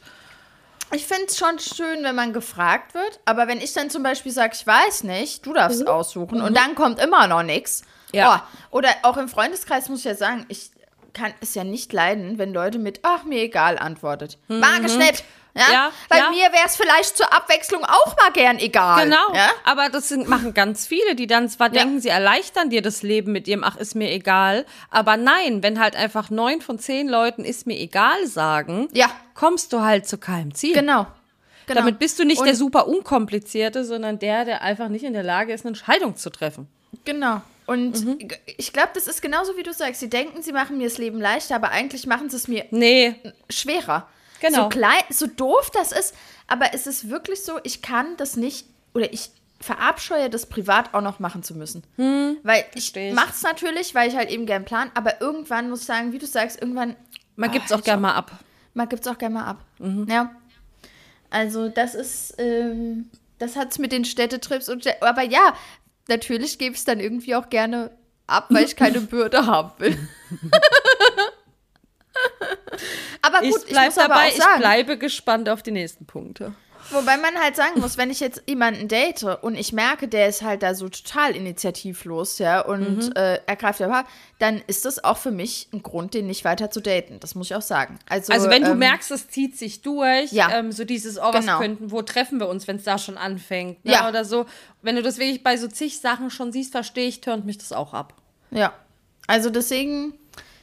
Speaker 1: Ich finde es schon schön, wenn man gefragt wird, aber wenn ich dann zum Beispiel sage, ich weiß nicht, du darfst aussuchen und dann kommt immer noch nichts.
Speaker 2: Mhm. Ja.
Speaker 1: Oh, oder auch im Freundeskreis muss ich ja sagen, ich kann es ja nicht leiden, wenn Leute mit, ach, mir egal antwortet. Ich nicht. Ja?
Speaker 2: Ja,
Speaker 1: Weil
Speaker 2: ja.
Speaker 1: mir wäre es vielleicht zur Abwechslung auch mal gern egal.
Speaker 2: Genau,
Speaker 1: Ja?
Speaker 2: aber das sind, machen ganz viele, die dann zwar denken, sie erleichtern dir das Leben mit ihrem Ach, ist mir egal, aber nein, wenn halt einfach neun von zehn Leuten ist mir egal sagen,
Speaker 1: Ja.
Speaker 2: kommst du halt zu keinem Ziel.
Speaker 1: Genau. genau.
Speaker 2: Damit bist du nicht
Speaker 1: Und-
Speaker 2: der super unkomplizierte, sondern der, der einfach nicht in der Lage ist, eine Entscheidung zu treffen.
Speaker 1: Genau. Und
Speaker 2: Mhm.
Speaker 1: ich glaube, das ist genauso wie du sagst. Sie denken, sie machen mir das Leben leichter, aber eigentlich machen sie es mir
Speaker 2: Nee,
Speaker 1: schwerer.
Speaker 2: Genau.
Speaker 1: So klein, so doof das ist, aber es ist wirklich so, ich kann das nicht oder ich verabscheue das privat auch noch machen zu müssen. weil ich
Speaker 2: ich.
Speaker 1: mache es natürlich, weil ich halt eben gern plan, aber irgendwann muss ich sagen, wie du sagst, irgendwann
Speaker 2: man
Speaker 1: Ah,
Speaker 2: gibt's auch
Speaker 1: ich
Speaker 2: gerne mal ab.
Speaker 1: man gibt es auch gerne mal ab.
Speaker 2: Mhm.
Speaker 1: Ja. Also das ist, ähm, das hat es mit den Städtetrips und aber ja, natürlich gebe ich es dann irgendwie auch gerne ab, weil ich keine *laughs* Bürde haben will. *laughs* aber gut,
Speaker 2: Ich
Speaker 1: ich,
Speaker 2: bleib
Speaker 1: aber
Speaker 2: dabei, ich bleibe gespannt auf die nächsten Punkte.
Speaker 1: wobei man halt sagen muss, wenn ich jetzt jemanden date und ich merke, der ist halt da so total initiativlos, ja, und
Speaker 2: Mhm.
Speaker 1: äh, ergreift der Paar, dann ist das auch für mich ein Grund, den nicht weiter zu daten. Das muss ich auch sagen. Also,
Speaker 2: Also wenn du
Speaker 1: ähm,
Speaker 2: merkst, es zieht sich durch,
Speaker 1: Ja.
Speaker 2: ähm, so dieses, oh, was
Speaker 1: Genau.
Speaker 2: könnten, wo treffen wir uns, wenn es da schon anfängt, ne,
Speaker 1: Ja.
Speaker 2: oder so. Wenn du das wirklich bei so zig Sachen schon siehst, verstehe ich, turnt mich das auch ab.
Speaker 1: Ja, also deswegen,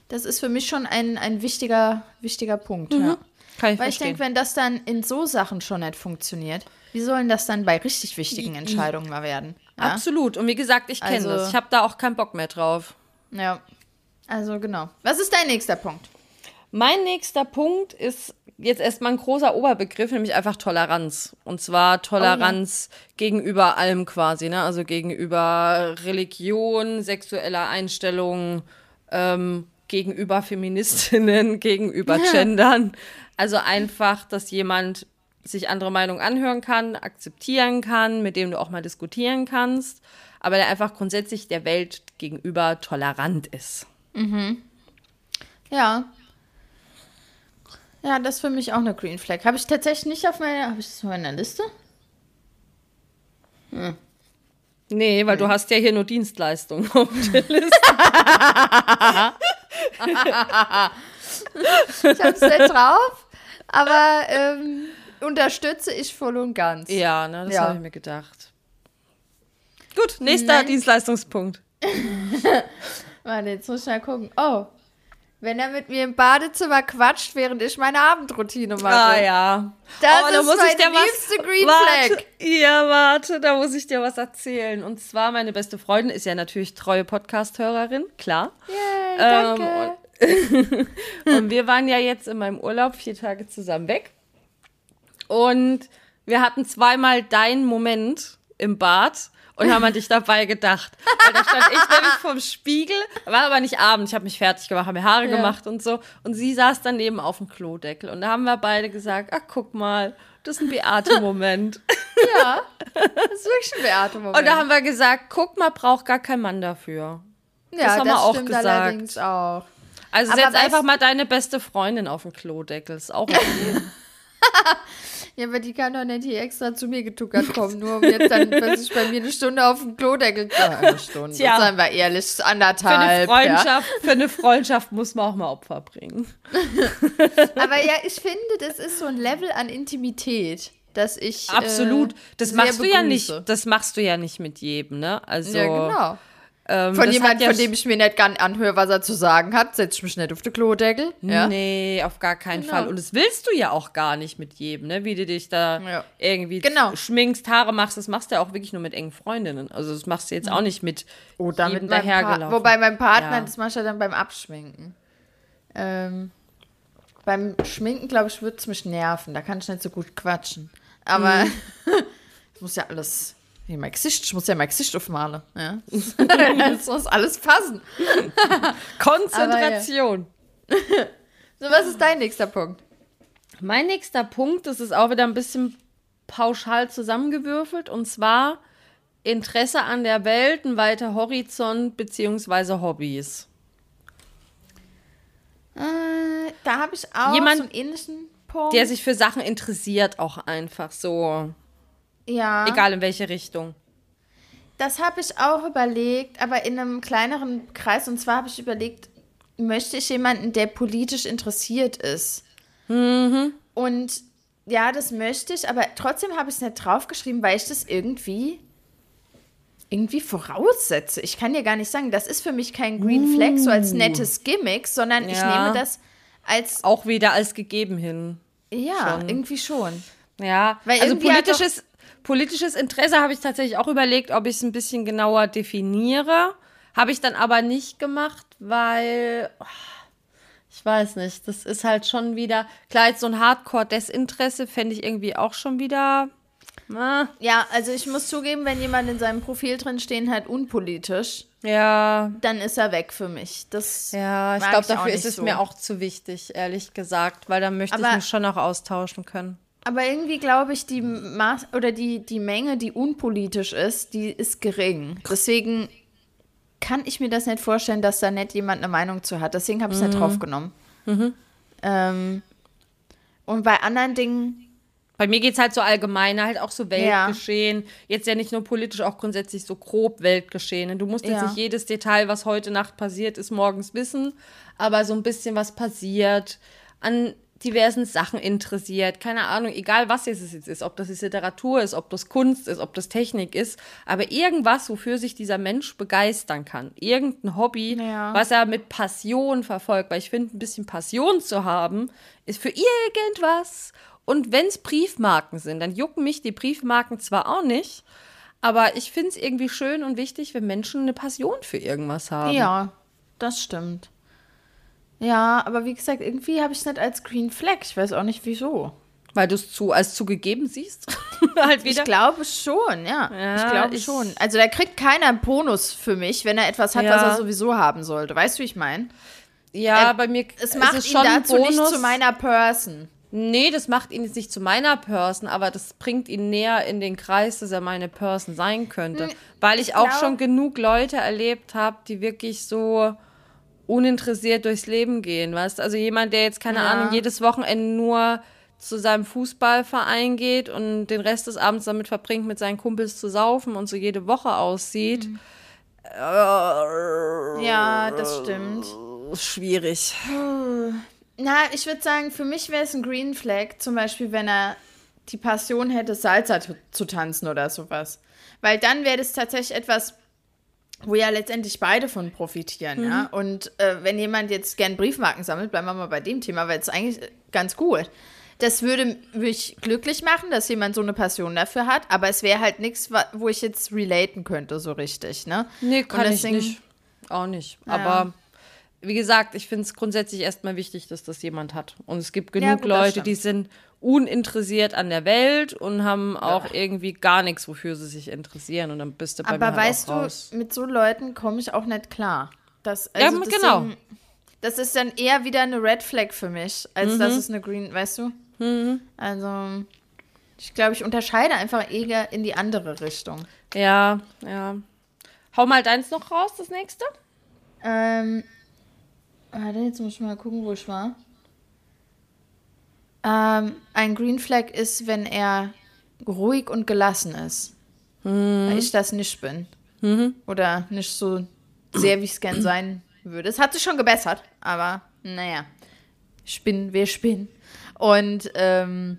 Speaker 1: das ist für mich schon ein, ein wichtiger, wichtiger Punkt. Ja.
Speaker 2: Kann ich
Speaker 1: Weil ich
Speaker 2: verstehen.
Speaker 1: denke, wenn das dann in so Sachen schon nicht funktioniert, wie sollen das dann bei richtig wichtigen Entscheidungen mal werden? Ja,
Speaker 2: Absolut. Und wie gesagt, ich kenne
Speaker 1: Also-
Speaker 2: das. Ich habe da auch keinen Bock mehr drauf.
Speaker 1: ja. Also genau. Was ist dein nächster Punkt?
Speaker 2: Mein nächster Punkt ist jetzt erstmal ein großer Oberbegriff, nämlich einfach Toleranz. Und zwar Toleranz gegenüber allem quasi, ne? Also gegenüber Religion, sexueller Einstellung, ähm, gegenüber Feministinnen, *laughs* gegenüber Gendern. Also einfach, dass jemand sich andere Meinungen anhören kann, akzeptieren kann, mit dem du auch mal diskutieren kannst, aber der einfach grundsätzlich der Welt gegenüber tolerant ist.
Speaker 1: Ja. Ja, das ist für mich auch eine Green Flag. Habe ich tatsächlich nicht auf meiner, habe ich das auf meiner Liste?
Speaker 2: Nee, weil du hast ja hier nur Dienstleistungen auf der Liste. *laughs* *laughs*
Speaker 1: Ich habe es nicht drauf, aber ähm, unterstütze ich voll und ganz.
Speaker 2: Ja, ne, das
Speaker 1: Ja.
Speaker 2: habe ich mir gedacht. Gut, nächster
Speaker 1: Nein.
Speaker 2: Dienstleistungspunkt. *laughs*
Speaker 1: Warte, jetzt muss ich mal gucken. Oh, wenn er mit mir im Badezimmer quatscht, während ich meine Abendroutine mache.
Speaker 2: Ah ja.
Speaker 1: Das
Speaker 2: Oh, da
Speaker 1: ist
Speaker 2: muss ich dir was-
Speaker 1: liebste Green
Speaker 2: warte,
Speaker 1: Flag.
Speaker 2: Ja, warte, da muss ich dir was erzählen. Und zwar, meine beste Freundin ist ja natürlich treue Podcast-Hörerin, klar.
Speaker 1: Yay,
Speaker 2: Ähm,
Speaker 1: danke.
Speaker 2: Und *laughs* wir waren ja jetzt in meinem Urlaub vier Tage zusammen weg. Und wir hatten zweimal deinen Moment im Bad und haben an dich dabei gedacht. Weil da stand ich nämlich vorm Spiegel, war aber nicht Abend, ich habe mich fertig gemacht, habe mir Haare
Speaker 1: Ja.
Speaker 2: gemacht und so. Und sie saß daneben auf dem Klodeckel. Und da haben wir beide gesagt, ach guck mal, das ist ein Beate-Moment. *laughs*
Speaker 1: ja, das ist wirklich ein Beate-Moment.
Speaker 2: Und da haben wir gesagt, guck mal, braucht gar kein Mann dafür.
Speaker 1: ja,
Speaker 2: das haben wir auch
Speaker 1: stimmt
Speaker 2: gesagt.
Speaker 1: allerdings auch.
Speaker 2: Also
Speaker 1: Aber
Speaker 2: setz einfach mal deine beste Freundin auf den Klodeckel, ist auch *laughs* okay.
Speaker 1: Ja, aber die kann doch nicht hier extra zu mir getuckert kommen, nur um jetzt dann, was ich bei mir eine Stunde auf dem Klodeckel. Ja, eine Stunde.
Speaker 2: Tja.
Speaker 1: Seien wir ehrlich,
Speaker 2: Für eine
Speaker 1: anderthalb. Ja.
Speaker 2: Freundschaft, für eine Freundschaft muss man auch mal Opfer bringen. *laughs*
Speaker 1: Aber ja, ich finde, das ist so ein Level an Intimität, dass ich.
Speaker 2: Absolut.
Speaker 1: Äh,
Speaker 2: Das
Speaker 1: sehr
Speaker 2: machst du ja
Speaker 1: begrüße.
Speaker 2: nicht. Das machst du ja nicht mit jedem, ne? Also
Speaker 1: Ja, genau.
Speaker 2: Ähm,
Speaker 1: Von jemandem,
Speaker 2: ja
Speaker 1: von dem ich mir nicht gern anhöre, was er zu sagen hat, setze ich mich nicht auf den Klodeckel. Ja?
Speaker 2: Nee, auf gar keinen
Speaker 1: Genau.
Speaker 2: Fall. Und das willst du ja auch gar nicht mit jedem, ne? Wie du dich da
Speaker 1: Ja.
Speaker 2: irgendwie
Speaker 1: Genau.
Speaker 2: schminkst, Haare machst. Das machst du ja auch wirklich nur mit engen Freundinnen. Also das machst du jetzt auch nicht mit
Speaker 1: Oder
Speaker 2: jedem
Speaker 1: mit meinem pa
Speaker 2: dahergelaufen.
Speaker 1: Wobei mein Partner, das mache ich ja dann beim Abschminken. Ähm, beim Schminken, glaube ich, würde es mich nerven. Da kann ich nicht so gut quatschen. Aber
Speaker 2: Mhm. *laughs*
Speaker 1: ich muss ja alles. Hier, mein Gesicht, ich muss ja mein Gesicht aufmalen. Ja? *laughs* das muss alles passen. *laughs*
Speaker 2: Konzentration. *laughs*
Speaker 1: So, was ist dein nächster Punkt?
Speaker 2: Mein nächster Punkt, das ist auch wieder ein bisschen pauschal zusammengewürfelt, und zwar Interesse an der Welt, ein weiter Horizont beziehungsweise Hobbys.
Speaker 1: Äh, da habe ich auch
Speaker 2: Jemand,
Speaker 1: so einen ähnlichen Punkt.
Speaker 2: Der sich für Sachen interessiert, auch einfach so,
Speaker 1: ja.
Speaker 2: egal in welche Richtung.
Speaker 1: Das habe ich auch überlegt, aber in einem kleineren Kreis. Und zwar habe ich überlegt, möchte ich jemanden, der politisch interessiert ist? Und ja, das möchte ich, aber trotzdem habe ich es nicht draufgeschrieben, weil ich das irgendwie irgendwie voraussetze. Ich kann dir gar nicht sagen, das ist für mich kein Green Flag, so als nettes Gimmick, sondern ich
Speaker 2: Ja.
Speaker 1: nehme das als,
Speaker 2: Auch wieder als gegeben hin.
Speaker 1: ja,
Speaker 2: schon.
Speaker 1: irgendwie schon.
Speaker 2: Ja,
Speaker 1: Weil
Speaker 2: also
Speaker 1: irgendwie hat
Speaker 2: politisches, Interesse habe ich tatsächlich auch überlegt, ob ich es ein bisschen genauer definiere. Habe ich dann aber nicht gemacht, weil oh, ich weiß nicht, das ist halt schon wieder, klar, jetzt so ein Hardcore-Desinteresse fände ich irgendwie auch schon wieder. Na,
Speaker 1: Ja, also ich muss zugeben, wenn jemand in seinem Profil drin stehen hat, unpolitisch,
Speaker 2: ja,
Speaker 1: dann ist er weg für mich. Das
Speaker 2: ja, ich glaube, dafür ist es
Speaker 1: so.
Speaker 2: mir auch zu wichtig, ehrlich gesagt, weil da möchte
Speaker 1: Aber-
Speaker 2: ich mich schon auch austauschen können.
Speaker 1: Aber irgendwie glaube ich, die Maß oder die, die Menge, die unpolitisch ist, die ist gering. Deswegen kann ich mir das nicht vorstellen, dass da nicht jemand eine Meinung zu hat. Deswegen habe ich es
Speaker 2: Mhm.
Speaker 1: nicht draufgenommen. Ähm, und bei anderen Dingen,
Speaker 2: Bei mir geht es halt so allgemein, halt auch so Weltgeschehen. Jetzt ja nicht nur politisch, auch grundsätzlich so grob Weltgeschehen. Du musst jetzt
Speaker 1: Ja.
Speaker 2: nicht jedes Detail, was heute Nacht passiert ist, morgens wissen, aber so ein bisschen was passiert, an diversen Sachen interessiert. Keine Ahnung, egal was es jetzt ist, ob das jetzt Literatur ist, ob das Kunst ist, ob das Technik ist, aber irgendwas, wofür sich dieser Mensch begeistern kann. Irgendein Hobby,
Speaker 1: Ja.
Speaker 2: was er mit Passion verfolgt. Weil ich finde, ein bisschen Passion zu haben, ist für irgendwas. Und wenn es Briefmarken sind, dann jucken mich die Briefmarken zwar auch nicht, aber ich finde es irgendwie schön und wichtig, wenn Menschen eine Passion für irgendwas haben.
Speaker 1: ja, das stimmt. Ja, aber wie gesagt, irgendwie habe ich es nicht als Green Flag. Ich weiß auch nicht wieso.
Speaker 2: Weil du es zu, als zugegeben siehst. *laughs* halt wieder.
Speaker 1: Ich glaube schon, ja.
Speaker 2: Ja,
Speaker 1: ich glaube
Speaker 2: ich-
Speaker 1: schon. Also da kriegt keiner einen Bonus für mich, wenn er etwas hat,
Speaker 2: Ja.
Speaker 1: was er sowieso haben sollte. Weißt du, wie ich meine?
Speaker 2: ja,
Speaker 1: äh,
Speaker 2: bei mir
Speaker 1: Es macht
Speaker 2: es
Speaker 1: ihn
Speaker 2: schon
Speaker 1: dazu nicht
Speaker 2: Bonus.
Speaker 1: zu meiner Person.
Speaker 2: Nee, das macht ihn jetzt nicht zu meiner Person, aber das bringt ihn näher in den Kreis, dass er meine Person sein könnte. Weil ich,
Speaker 1: ich
Speaker 2: auch schon genug Leute erlebt habe, die wirklich so uninteressiert durchs Leben gehen, weißt Also jemand, der jetzt, keine
Speaker 1: Ja.
Speaker 2: Ahnung, jedes Wochenende nur zu seinem Fußballverein geht und den Rest des Abends damit verbringt, mit seinen Kumpels zu saufen und so jede Woche aussieht.
Speaker 1: Ja, das stimmt.
Speaker 2: Schwierig.
Speaker 1: Na, ich würde sagen, für mich wäre es ein Green Flag, zum Beispiel, wenn er die Passion hätte, Salsa zu, zu tanzen oder sowas. Weil dann wäre das tatsächlich etwas, wo ja letztendlich beide von profitieren, ja. Und äh, wenn jemand jetzt gern Briefmarken sammelt, bleiben wir mal bei dem Thema, weil es eigentlich ganz gut. Das würde mich glücklich machen, dass jemand so eine Passion dafür hat, aber es wäre halt nichts, wo ich jetzt relaten könnte, so richtig, ne?
Speaker 2: Nee, kann
Speaker 1: deswegen-
Speaker 2: ich nicht. Auch nicht.
Speaker 1: Ja.
Speaker 2: Aber wie gesagt, ich finde es grundsätzlich erstmal wichtig, dass das jemand hat. Und es gibt genug
Speaker 1: gut, das
Speaker 2: Leute, die sind uninteressiert an der Welt und haben auch irgendwie gar nichts, wofür sie sich interessieren. Und dann bist du bei
Speaker 1: Aber
Speaker 2: mir halt
Speaker 1: weißt du, mit so Leuten komme ich auch nicht klar. Das,
Speaker 2: Ja,
Speaker 1: also
Speaker 2: genau.
Speaker 1: deswegen- Das ist dann eher wieder eine Red Flag für mich, als
Speaker 2: Mhm.
Speaker 1: dass es eine Green, weißt du? Also, ich glaube, ich unterscheide einfach eher in die andere Richtung.
Speaker 2: Ja, ja. Hau mal deins noch raus, das nächste.
Speaker 1: Ähm, warte, jetzt muss ich mal gucken, wo ich war. Ähm, ein Green Flag ist, wenn er ruhig und gelassen ist.
Speaker 2: Mhm.
Speaker 1: Weil ich das nicht bin. Oder nicht so sehr, wie ich es gern sein würde. Es hat sich schon gebessert, aber naja. Spinnen, wir spinnen. Und ähm,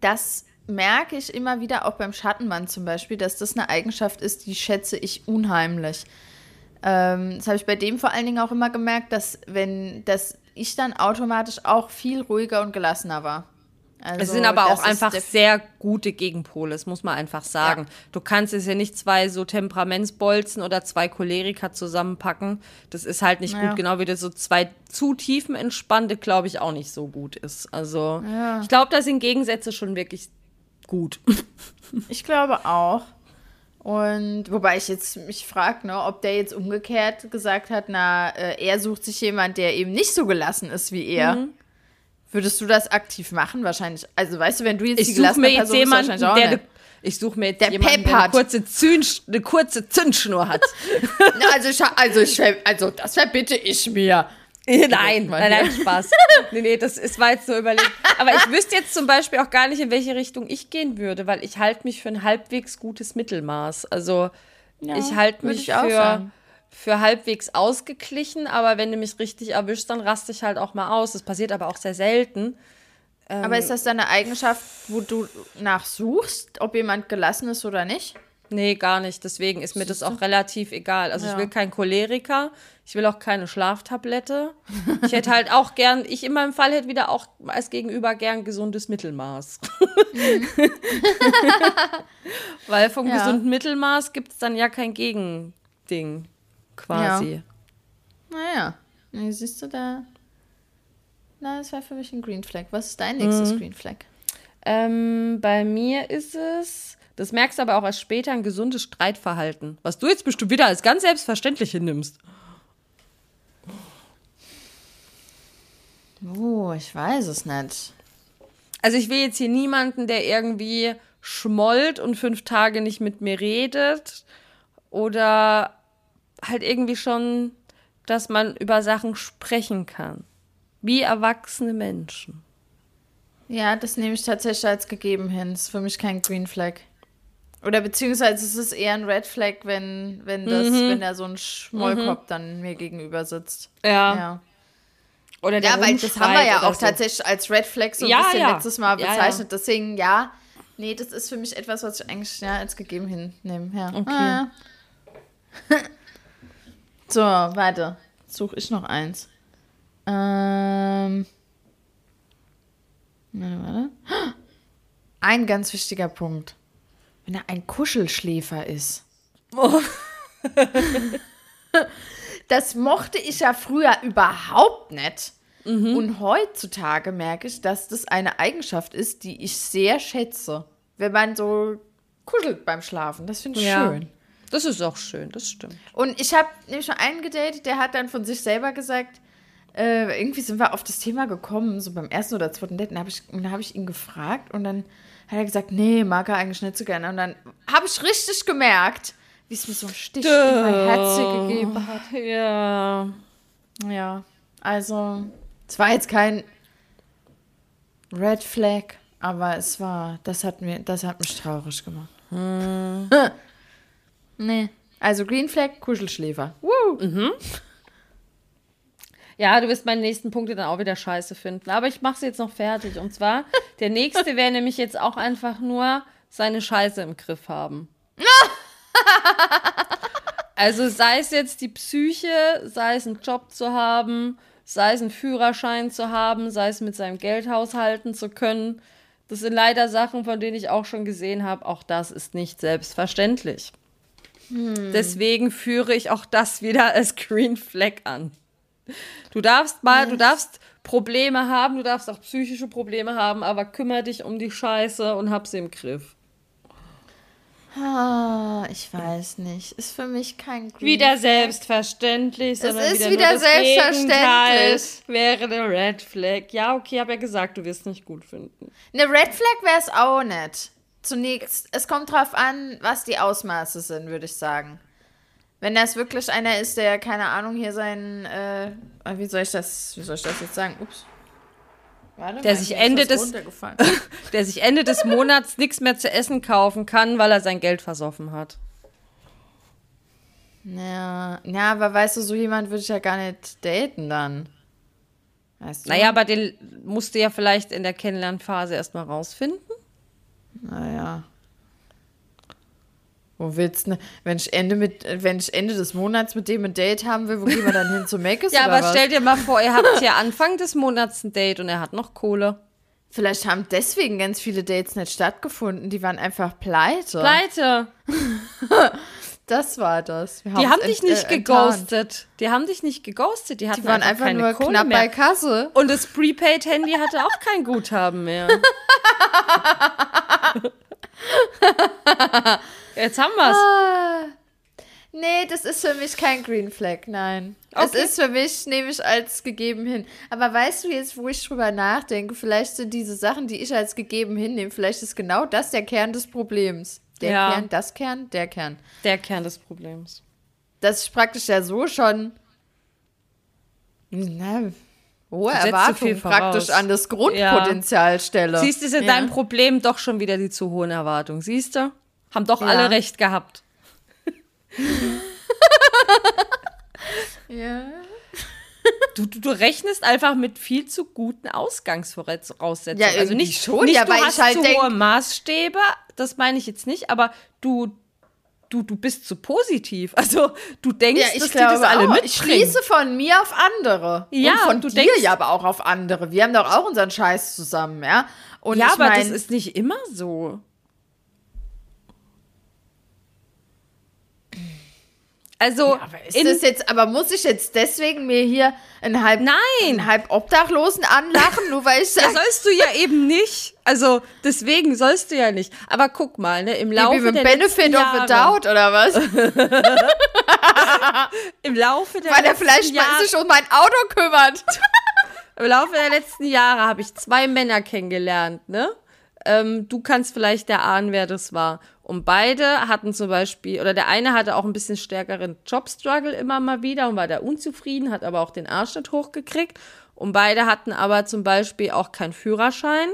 Speaker 1: das merke ich immer wieder auch beim Schattenmann zum Beispiel, dass das eine Eigenschaft ist, die schätze ich unheimlich. Ähm, das habe ich bei dem vor allen Dingen auch immer gemerkt, dass wenn, dass ich dann automatisch auch viel ruhiger und gelassener war.
Speaker 2: Also, es sind aber auch einfach sehr gute Gegenpole, das muss man einfach sagen. Ja. Du kannst es ja nicht zwei so Temperamentsbolzen oder zwei Choleriker zusammenpacken. Das ist halt nicht ja. gut, genau wie das so zwei zu tiefen entspannte, glaube ich, auch nicht so gut ist. Also ja. ich glaube, da sind Gegensätze schon wirklich gut.
Speaker 1: ich glaube auch. Und wobei ich jetzt mich frage, ne, ob der jetzt umgekehrt gesagt hat, na, äh, er sucht sich jemand, der eben nicht so gelassen ist wie er. Mhm. Würdest du das aktiv machen? Wahrscheinlich. Also, weißt du, wenn du jetzt
Speaker 2: ich die gelassene mir Person jemanden, bist, der ne, Ich suche mir jetzt der jemanden, der eine kurze, Zünd, eine kurze Zündschnur hat. *laughs*
Speaker 1: also, ich, also, also, das verbitte ich mir.
Speaker 2: Nein, nein, nein, Spaß. *laughs* nee, nee, das ist, war jetzt nur überlegt. Aber ich wüsste jetzt zum Beispiel auch gar nicht, in welche Richtung ich gehen würde, weil ich halte mich für ein halbwegs gutes Mittelmaß. Also, ja, ich halte mich ich für für halbwegs ausgeglichen, aber wenn du mich richtig erwischst, dann raste ich halt auch mal aus. Das passiert aber auch sehr selten.
Speaker 1: aber ist das deine Eigenschaft, wo du nachsuchst, ob jemand gelassen ist oder nicht?
Speaker 2: Nee, gar nicht. Deswegen ist mir das auch relativ egal. Also ja. ich will keinen Choleriker, ich will auch keine Schlaftablette. Ich hätte halt auch gern, ich in meinem Fall hätte wieder auch als Gegenüber gern gesundes Mittelmaß. Mhm. *laughs* Weil vom ja. gesunden Mittelmaß gibt es dann ja kein Gegending quasi.
Speaker 1: Ja. Naja, nee, siehst du da. Na, das wäre für mich ein Green Flag. Was ist dein nächstes mhm. Green Flag?
Speaker 2: Ähm, bei mir ist es, das merkst du aber auch erst später, ein gesundes Streitverhalten. Was du jetzt bestimmt wieder als ganz selbstverständlich hinnimmst.
Speaker 1: Oh, ich weiß es nicht.
Speaker 2: Also ich will jetzt hier niemanden, der irgendwie schmollt und fünf Tage nicht mit mir redet oder halt irgendwie schon, dass man über Sachen sprechen kann. Wie erwachsene Menschen.
Speaker 1: Ja, das nehme ich tatsächlich als gegeben hin. Das ist für mich kein Green Flag. Oder beziehungsweise es ist eher ein Red Flag, wenn, wenn das, mhm. wenn da so ein Schmollkopf mhm. dann mir gegenüber sitzt. Ja. ja. Oder der ja, weil das haben wir ja auch so. tatsächlich als Red Flag so ein ja, bisschen ja. letztes Mal bezeichnet. Deswegen, ja, nee, das ist für mich etwas, was ich eigentlich ja, als gegeben hinnehme. Ja. Okay. Ah, *laughs* So, warte. Suche ich noch eins. Ähm. Warte, warte. *gasps* Ein ganz wichtiger Punkt. Wenn er ein Kuschelschläfer ist. Oh. *laughs* das mochte ich ja früher überhaupt nicht. Mhm. Und heutzutage merke ich, dass das eine Eigenschaft ist, die ich sehr schätze. Wenn man so kuschelt beim Schlafen. Das finde ich ja. schön.
Speaker 2: Das ist auch schön, das stimmt.
Speaker 1: Und ich habe nämlich schon einen gedatet, der hat dann von sich selber gesagt, äh, irgendwie sind wir auf das Thema gekommen, so beim ersten oder zweiten Date, und habe ich, hab ich ihn gefragt und dann hat er gesagt, nee, mag er eigentlich nicht so gerne. Und dann habe ich richtig gemerkt, wie es mir so ein Stich Duh. in mein Herz gegeben hat. Ja. Ja, also, es war jetzt kein Red Flag, aber es war, das hat mir, das hat mich traurig gemacht. Hm. *laughs* Nee. Also Green Flag, Kuschelschläfer. Woo. Mhm.
Speaker 2: Ja, du wirst meine nächsten Punkte dann auch wieder scheiße finden. Aber ich mache sie jetzt noch fertig. Und zwar, der nächste wäre nämlich jetzt auch einfach nur seine Scheiße im Griff haben. *laughs* *laughs* also sei es jetzt die Psyche, sei es einen Job zu haben, sei es einen Führerschein zu haben, sei es mit seinem Geld haushalten zu können. Das sind leider Sachen, von denen ich auch schon gesehen habe. Auch das ist nicht selbstverständlich. Hm. Deswegen führe ich auch das wieder als Green Flag an. Du darfst mal, du darfst Probleme haben, du darfst auch psychische Probleme haben, aber kümmere dich um die Scheiße und hab sie im Griff.
Speaker 1: Ah, ich weiß nicht. Ist für mich kein
Speaker 2: Green Wieder selbstverständlich.
Speaker 1: Es ist wieder, wieder selbstverständlich.
Speaker 2: Wäre eine Red Flag. Ja, okay, hab ja gesagt, du wirst es nicht gut finden.
Speaker 1: Eine Red Flag wäre es auch nicht zunächst, es kommt drauf an, was die Ausmaße sind, würde ich sagen. Wenn das wirklich einer ist, der, keine Ahnung, hier sein, äh, wie soll ich das, wie soll ich das jetzt sagen? Ups.
Speaker 2: Warte, der sich, Ende des, *laughs* der sich Ende des Monats nichts mehr zu essen kaufen kann, weil er sein Geld versoffen hat.
Speaker 1: Ja, ja, aber weißt du, so jemand würde ich ja gar nicht daten dann.
Speaker 2: Weißt du? Naja, aber den musst du ja vielleicht in der Kennenlernphase erstmal rausfinden.
Speaker 1: Naja. Wo willst du, wenn ich Ende mit, wenn ich Ende des Monats mit dem ein Date haben will, wo gehen wir dann hin zu Meckes *laughs*
Speaker 2: Ja, aber
Speaker 1: was?
Speaker 2: stell dir mal vor, ihr habt ja Anfang des Monats ein Date und er hat noch Kohle.
Speaker 1: Vielleicht haben deswegen ganz viele Dates nicht stattgefunden. Die waren einfach pleite.
Speaker 2: Pleite. *laughs*
Speaker 1: Das war das.
Speaker 2: Die haben dich nicht
Speaker 1: äh,
Speaker 2: geghostet. Die haben dich nicht geghostet. Die, hatten
Speaker 1: Die waren einfach
Speaker 2: keine
Speaker 1: nur
Speaker 2: Kohle
Speaker 1: knapp
Speaker 2: mehr.
Speaker 1: bei Kasse.
Speaker 2: Und das Prepaid-Handy hatte auch kein Guthaben mehr. *laughs* Jetzt haben wir's.
Speaker 1: Ah. Nee, das ist für mich kein Green Flag, nein. Es
Speaker 2: Okay.
Speaker 1: ist für mich, nehme ich als gegeben hin. Aber weißt du jetzt, wo ich drüber nachdenke, vielleicht sind diese Sachen, die ich als gegeben hinnehme, vielleicht ist genau das der Kern des Problems. Der
Speaker 2: Ja.
Speaker 1: Kern, das Kern, der Kern.
Speaker 2: Der Kern des Problems.
Speaker 1: Dass ich praktisch ja so schon na, hohe Erwartungen praktisch an das Grundpotenzial stelle.
Speaker 2: Siehst du, ist in
Speaker 1: ja.
Speaker 2: deinem Problem doch schon wieder die zu hohen Erwartungen. Siehst du? Haben doch
Speaker 1: Ja.
Speaker 2: alle recht gehabt.
Speaker 1: Ja.
Speaker 2: Du, du, du rechnest einfach mit viel zu guten Ausgangsvoraussetzungen.
Speaker 1: Ja,
Speaker 2: also nicht,
Speaker 1: schon,
Speaker 2: nicht
Speaker 1: ja,
Speaker 2: du hast
Speaker 1: halt
Speaker 2: zu
Speaker 1: denk-
Speaker 2: hohe Maßstäbe, das meine ich jetzt nicht, aber du, du, du bist zu positiv. Also du denkst,
Speaker 1: Ja, ich
Speaker 2: dass
Speaker 1: glaube
Speaker 2: die das alle
Speaker 1: auch.
Speaker 2: mitbringen.
Speaker 1: Ich schließe von mir auf andere.
Speaker 2: Ja,
Speaker 1: und von
Speaker 2: du
Speaker 1: dir
Speaker 2: denkst-
Speaker 1: ja aber auch auf andere. Wir haben doch auch unseren Scheiß zusammen, ja? Und
Speaker 2: ja, aber
Speaker 1: mein,
Speaker 2: das ist nicht immer so. Also,
Speaker 1: aber ist das jetzt, aber muss ich jetzt deswegen mir hier einen halb,
Speaker 2: Nein.
Speaker 1: einen halb Obdachlosen anlachen, nur weil ich
Speaker 2: das
Speaker 1: sage,
Speaker 2: sollst du ja eben nicht. Also, deswegen sollst du ja nicht. Aber guck mal, ne, im Laufe der
Speaker 1: Benefit
Speaker 2: letzten
Speaker 1: of
Speaker 2: Jahre,
Speaker 1: a Doubt oder was? *laughs*
Speaker 2: im Laufe der
Speaker 1: Weil er vielleicht
Speaker 2: Jahre,
Speaker 1: sich um mein Auto kümmert. *laughs*
Speaker 2: Im Laufe der letzten Jahre habe ich zwei Männer kennengelernt, ne? Ähm, du kannst vielleicht erahnen, wer das war. Und beide hatten zum Beispiel, oder der eine hatte auch ein bisschen stärkeren Jobstruggle immer mal wieder und war da unzufrieden, hat aber auch den Arsch nicht hochgekriegt. Und beide hatten aber zum Beispiel auch keinen Führerschein,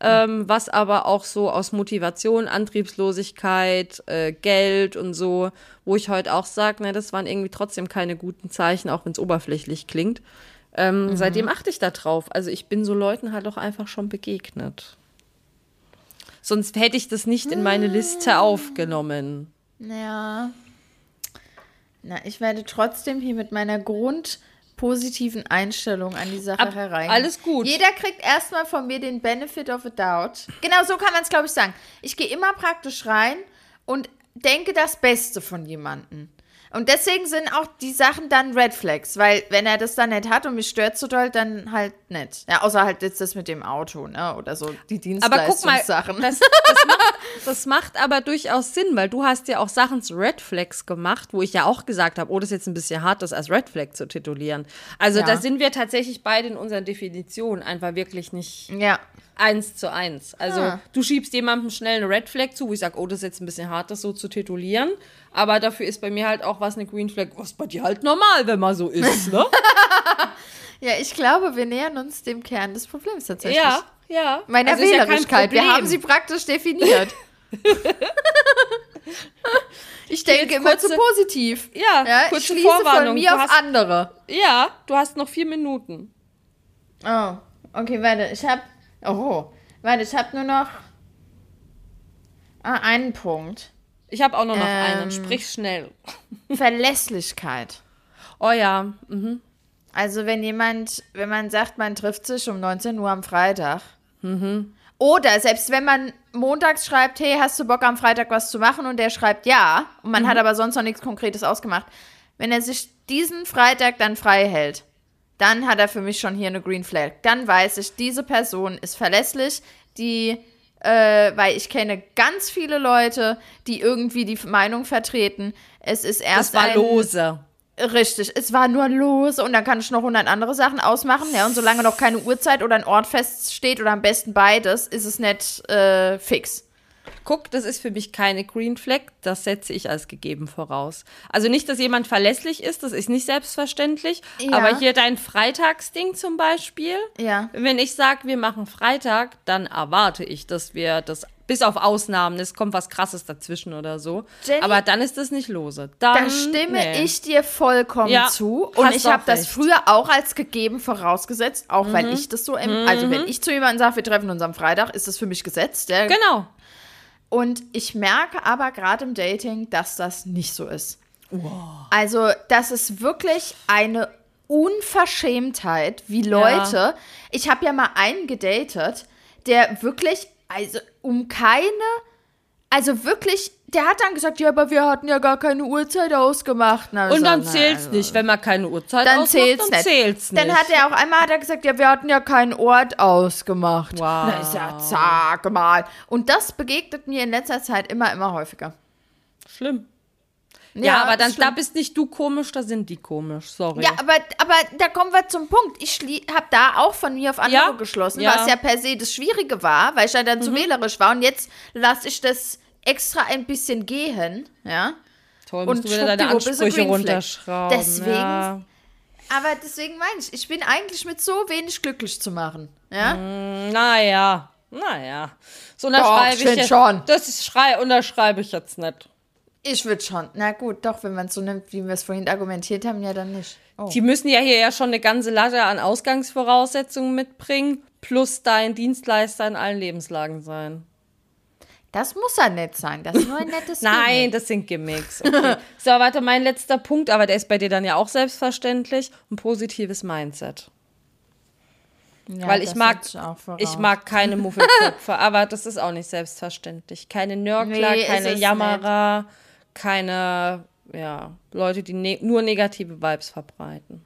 Speaker 2: ähm, was aber auch so aus Motivation, Antriebslosigkeit, äh, Geld und so, wo ich heute auch sage, ne, das waren irgendwie trotzdem keine guten Zeichen, auch wenn es oberflächlich klingt. Ähm, Seitdem achte ich da drauf. Also ich bin so Leuten halt auch einfach schon begegnet. Sonst hätte ich das nicht in meine Liste aufgenommen.
Speaker 1: Ja. Na, ich werde trotzdem hier mit meiner grundpositiven Einstellung an die Sache
Speaker 2: Ab-
Speaker 1: herein.
Speaker 2: alles gut.
Speaker 1: Jeder kriegt erstmal von mir den Benefit of a doubt. Genau so kann man es, glaube ich, sagen. Ich gehe immer praktisch rein und denke das Beste von jemandem. Und deswegen sind auch die Sachen dann Red Flags, weil wenn er das dann nicht hat und mich stört so doll, dann halt nicht. Ja, außer halt jetzt das mit dem Auto, ne, oder so die
Speaker 2: Aber guck mal,
Speaker 1: Dienstleistungssachen.
Speaker 2: das, das, macht, das macht aber durchaus Sinn, weil du hast ja auch Sachen zu Red Flags gemacht, wo ich ja auch gesagt habe, oh, das ist jetzt ein bisschen hart, das als Red Flag zu titulieren. Also
Speaker 1: Ja.
Speaker 2: da sind wir tatsächlich beide in unseren Definitionen einfach wirklich nicht
Speaker 1: ja.
Speaker 2: Eins zu eins. Also
Speaker 1: Ah.
Speaker 2: du schiebst jemandem schnell eine Red Flag zu, wo ich sage, oh, das ist jetzt ein bisschen hart, das so zu titulieren. Aber dafür ist bei mir halt auch was eine Green Flag, was bei dir halt normal, wenn man so ist, ne? *laughs*
Speaker 1: Ja, ich glaube, wir nähern uns dem Kern des Problems tatsächlich.
Speaker 2: ja, ja.
Speaker 1: Meiner
Speaker 2: Also ist ja
Speaker 1: Wählerigkeit. wir haben sie praktisch definiert. *laughs* ich denke immer
Speaker 2: kurze-
Speaker 1: zu positiv.
Speaker 2: Ja,
Speaker 1: ja ich
Speaker 2: kurze
Speaker 1: schließe
Speaker 2: Vorwarnung.
Speaker 1: von mir
Speaker 2: Du
Speaker 1: auf
Speaker 2: hast-
Speaker 1: andere.
Speaker 2: Ja, du hast noch vier Minuten.
Speaker 1: Oh, okay, warte. Ich habe. Oh, warte, ich habe nur noch ah, einen Punkt.
Speaker 2: Ich habe auch nur noch
Speaker 1: Ähm.
Speaker 2: einen. Sprich schnell. *laughs*
Speaker 1: Verlässlichkeit.
Speaker 2: Oh ja. Mhm.
Speaker 1: Also wenn jemand, wenn man sagt, man trifft sich um 19 Uhr am Freitag.
Speaker 2: Mhm.
Speaker 1: Oder selbst wenn man montags schreibt, hey, hast du Bock am Freitag was zu machen? Und der schreibt ja. Und man
Speaker 2: Mhm.
Speaker 1: hat aber sonst noch nichts Konkretes ausgemacht. Wenn er sich diesen Freitag dann frei hält, dann hat er für mich schon hier eine Green Flag. Dann weiß ich, diese Person ist verlässlich, die, äh, weil ich kenne ganz viele Leute, die irgendwie die Meinung vertreten. Es ist erst
Speaker 2: Das war
Speaker 1: ein,
Speaker 2: lose.
Speaker 1: Richtig, es war nur los und dann kann ich noch 100 andere Sachen ausmachen. Ja, und solange noch keine Uhrzeit oder ein Ort feststeht oder am besten beides, ist es nicht äh, fix.
Speaker 2: Guck, das ist für mich keine Green Flag, das setze ich als gegeben voraus. Also nicht, dass jemand verlässlich ist, das ist nicht selbstverständlich,
Speaker 1: Ja.
Speaker 2: aber hier dein Freitagsding zum Beispiel,
Speaker 1: Ja.
Speaker 2: wenn ich sage, wir machen Freitag, dann erwarte ich, dass wir das, bis auf Ausnahmen, es kommt was Krasses dazwischen oder so,
Speaker 1: Jenny,
Speaker 2: aber dann ist das nicht lose. Dann,
Speaker 1: Da stimme
Speaker 2: nee.
Speaker 1: ich dir vollkommen
Speaker 2: Ja,
Speaker 1: zu. Und ich habe das früher auch als gegeben vorausgesetzt, auch
Speaker 2: Mhm.
Speaker 1: weil ich das so, im, also wenn ich zu jemandem sage, wir treffen uns am Freitag, ist das für mich gesetzt. Ja?
Speaker 2: Genau.
Speaker 1: Und ich merke aber gerade im Dating, dass das nicht so ist. Also, das ist wirklich eine Unverschämtheit, wie Leute. Ich habe ja mal einen gedatet, der wirklich, also um keine, also wirklich, der hat dann gesagt, ja, aber wir hatten ja gar keine Uhrzeit ausgemacht. Na,
Speaker 2: Und
Speaker 1: so,
Speaker 2: dann zählt's
Speaker 1: also,
Speaker 2: nicht. Wenn man keine Uhrzeit
Speaker 1: Dann
Speaker 2: ausmacht,
Speaker 1: zählt's
Speaker 2: dann
Speaker 1: nicht.
Speaker 2: zählt's nicht.
Speaker 1: Dann hat er auch einmal hat er gesagt, ja, wir hatten ja keinen Ort ausgemacht.
Speaker 2: Wow.
Speaker 1: Na, ist ja, sag mal. Und das begegnet mir in letzter Zeit immer, immer häufiger.
Speaker 2: Schlimm. Ja, aber dann,
Speaker 1: schlimm.
Speaker 2: da bist nicht du komisch, da sind die komisch. Sorry.
Speaker 1: Ja, aber, aber da kommen wir zum Punkt. Ich habe da auch von mir auf andere
Speaker 2: Ja,
Speaker 1: geschlossen,
Speaker 2: ja.
Speaker 1: was ja per se das Schwierige war, weil ich ja dann
Speaker 2: Mhm.
Speaker 1: zu wählerisch war. Und jetzt lasse ich das extra ein bisschen gehen, ja.
Speaker 2: Toll,
Speaker 1: und
Speaker 2: musst du wieder deine Ansprüche runterschrauben.
Speaker 1: Deswegen-
Speaker 2: Ja.
Speaker 1: Aber deswegen meine ich, ich bin eigentlich mit so wenig glücklich zu machen, ja.
Speaker 2: Naja, naja. So unterschreibe
Speaker 1: ich
Speaker 2: ich, jetzt.
Speaker 1: schon.
Speaker 2: Das ist schrei, unterschreibe ich jetzt nicht.
Speaker 1: Ich würde schon. Na gut, doch, wenn man es so nimmt, wie wir es vorhin argumentiert haben, ja dann nicht. Oh.
Speaker 2: Die müssen ja hier ja schon eine ganze Latte an Ausgangsvoraussetzungen mitbringen, plus dein Dienstleister in allen Lebenslagen sein.
Speaker 1: Das muss ja nett sein. Das ist nur ein nettes *laughs*
Speaker 2: Nein,
Speaker 1: Gimmick.
Speaker 2: das sind Gimmicks. Okay. so, warte, mein letzter Punkt, aber der ist bei dir dann ja auch selbstverständlich. Ein positives Mindset.
Speaker 1: Ja,
Speaker 2: Weil ich mag, ich mag keine Muffelköpfe, *laughs* aber das ist auch nicht selbstverständlich. Keine Nörgler,
Speaker 1: Nee,
Speaker 2: keine Jammerer, keine ja, Leute, die ne nur negative Vibes verbreiten.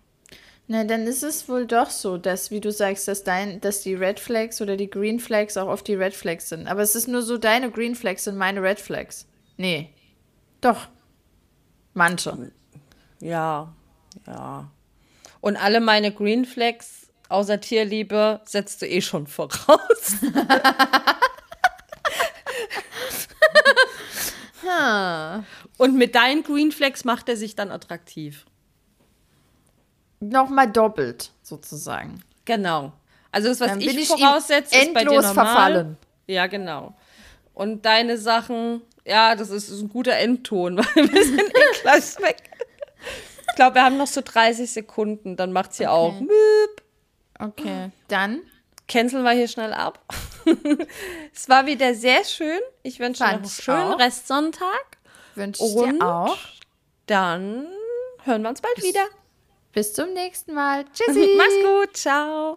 Speaker 1: Na, dann ist es wohl doch so, dass, wie du sagst, dass, dein, dass die Red Flags oder die Green Flags auch oft die Red Flags sind. Aber es ist nur so, deine Green Flags sind meine Red Flags. Nee. Doch. Manche.
Speaker 2: Ja, ja. Und alle meine Green Flags außer Tierliebe setzt du eh schon voraus. *laughs* Und mit deinen Green Flags macht er sich dann attraktiv.
Speaker 1: Nochmal doppelt, sozusagen.
Speaker 2: Genau. Also das, was
Speaker 1: Dann bin
Speaker 2: ich
Speaker 1: ich
Speaker 2: voraussetze, ist bei dir normal.
Speaker 1: verfallen.
Speaker 2: Ja, genau. Und deine Sachen, ja, das ist, ist ein guter Endton, *laughs* weil wir sind eh gleich weg. Ich glaube, wir haben noch so 30 Sekunden, dann macht's hier auch. Müp.
Speaker 1: Okay. Dann
Speaker 2: Canceln wir hier schnell ab. *laughs* es war wieder sehr schön. Ich wünsche noch
Speaker 1: Fand
Speaker 2: einen schönen
Speaker 1: auch.
Speaker 2: Restsonntag.
Speaker 1: wünsche ich dir auch.
Speaker 2: dann hören wir uns bald wieder.
Speaker 1: Bis zum nächsten Mal. *laughs* Tschüssi.
Speaker 2: Mach's gut. Ciao.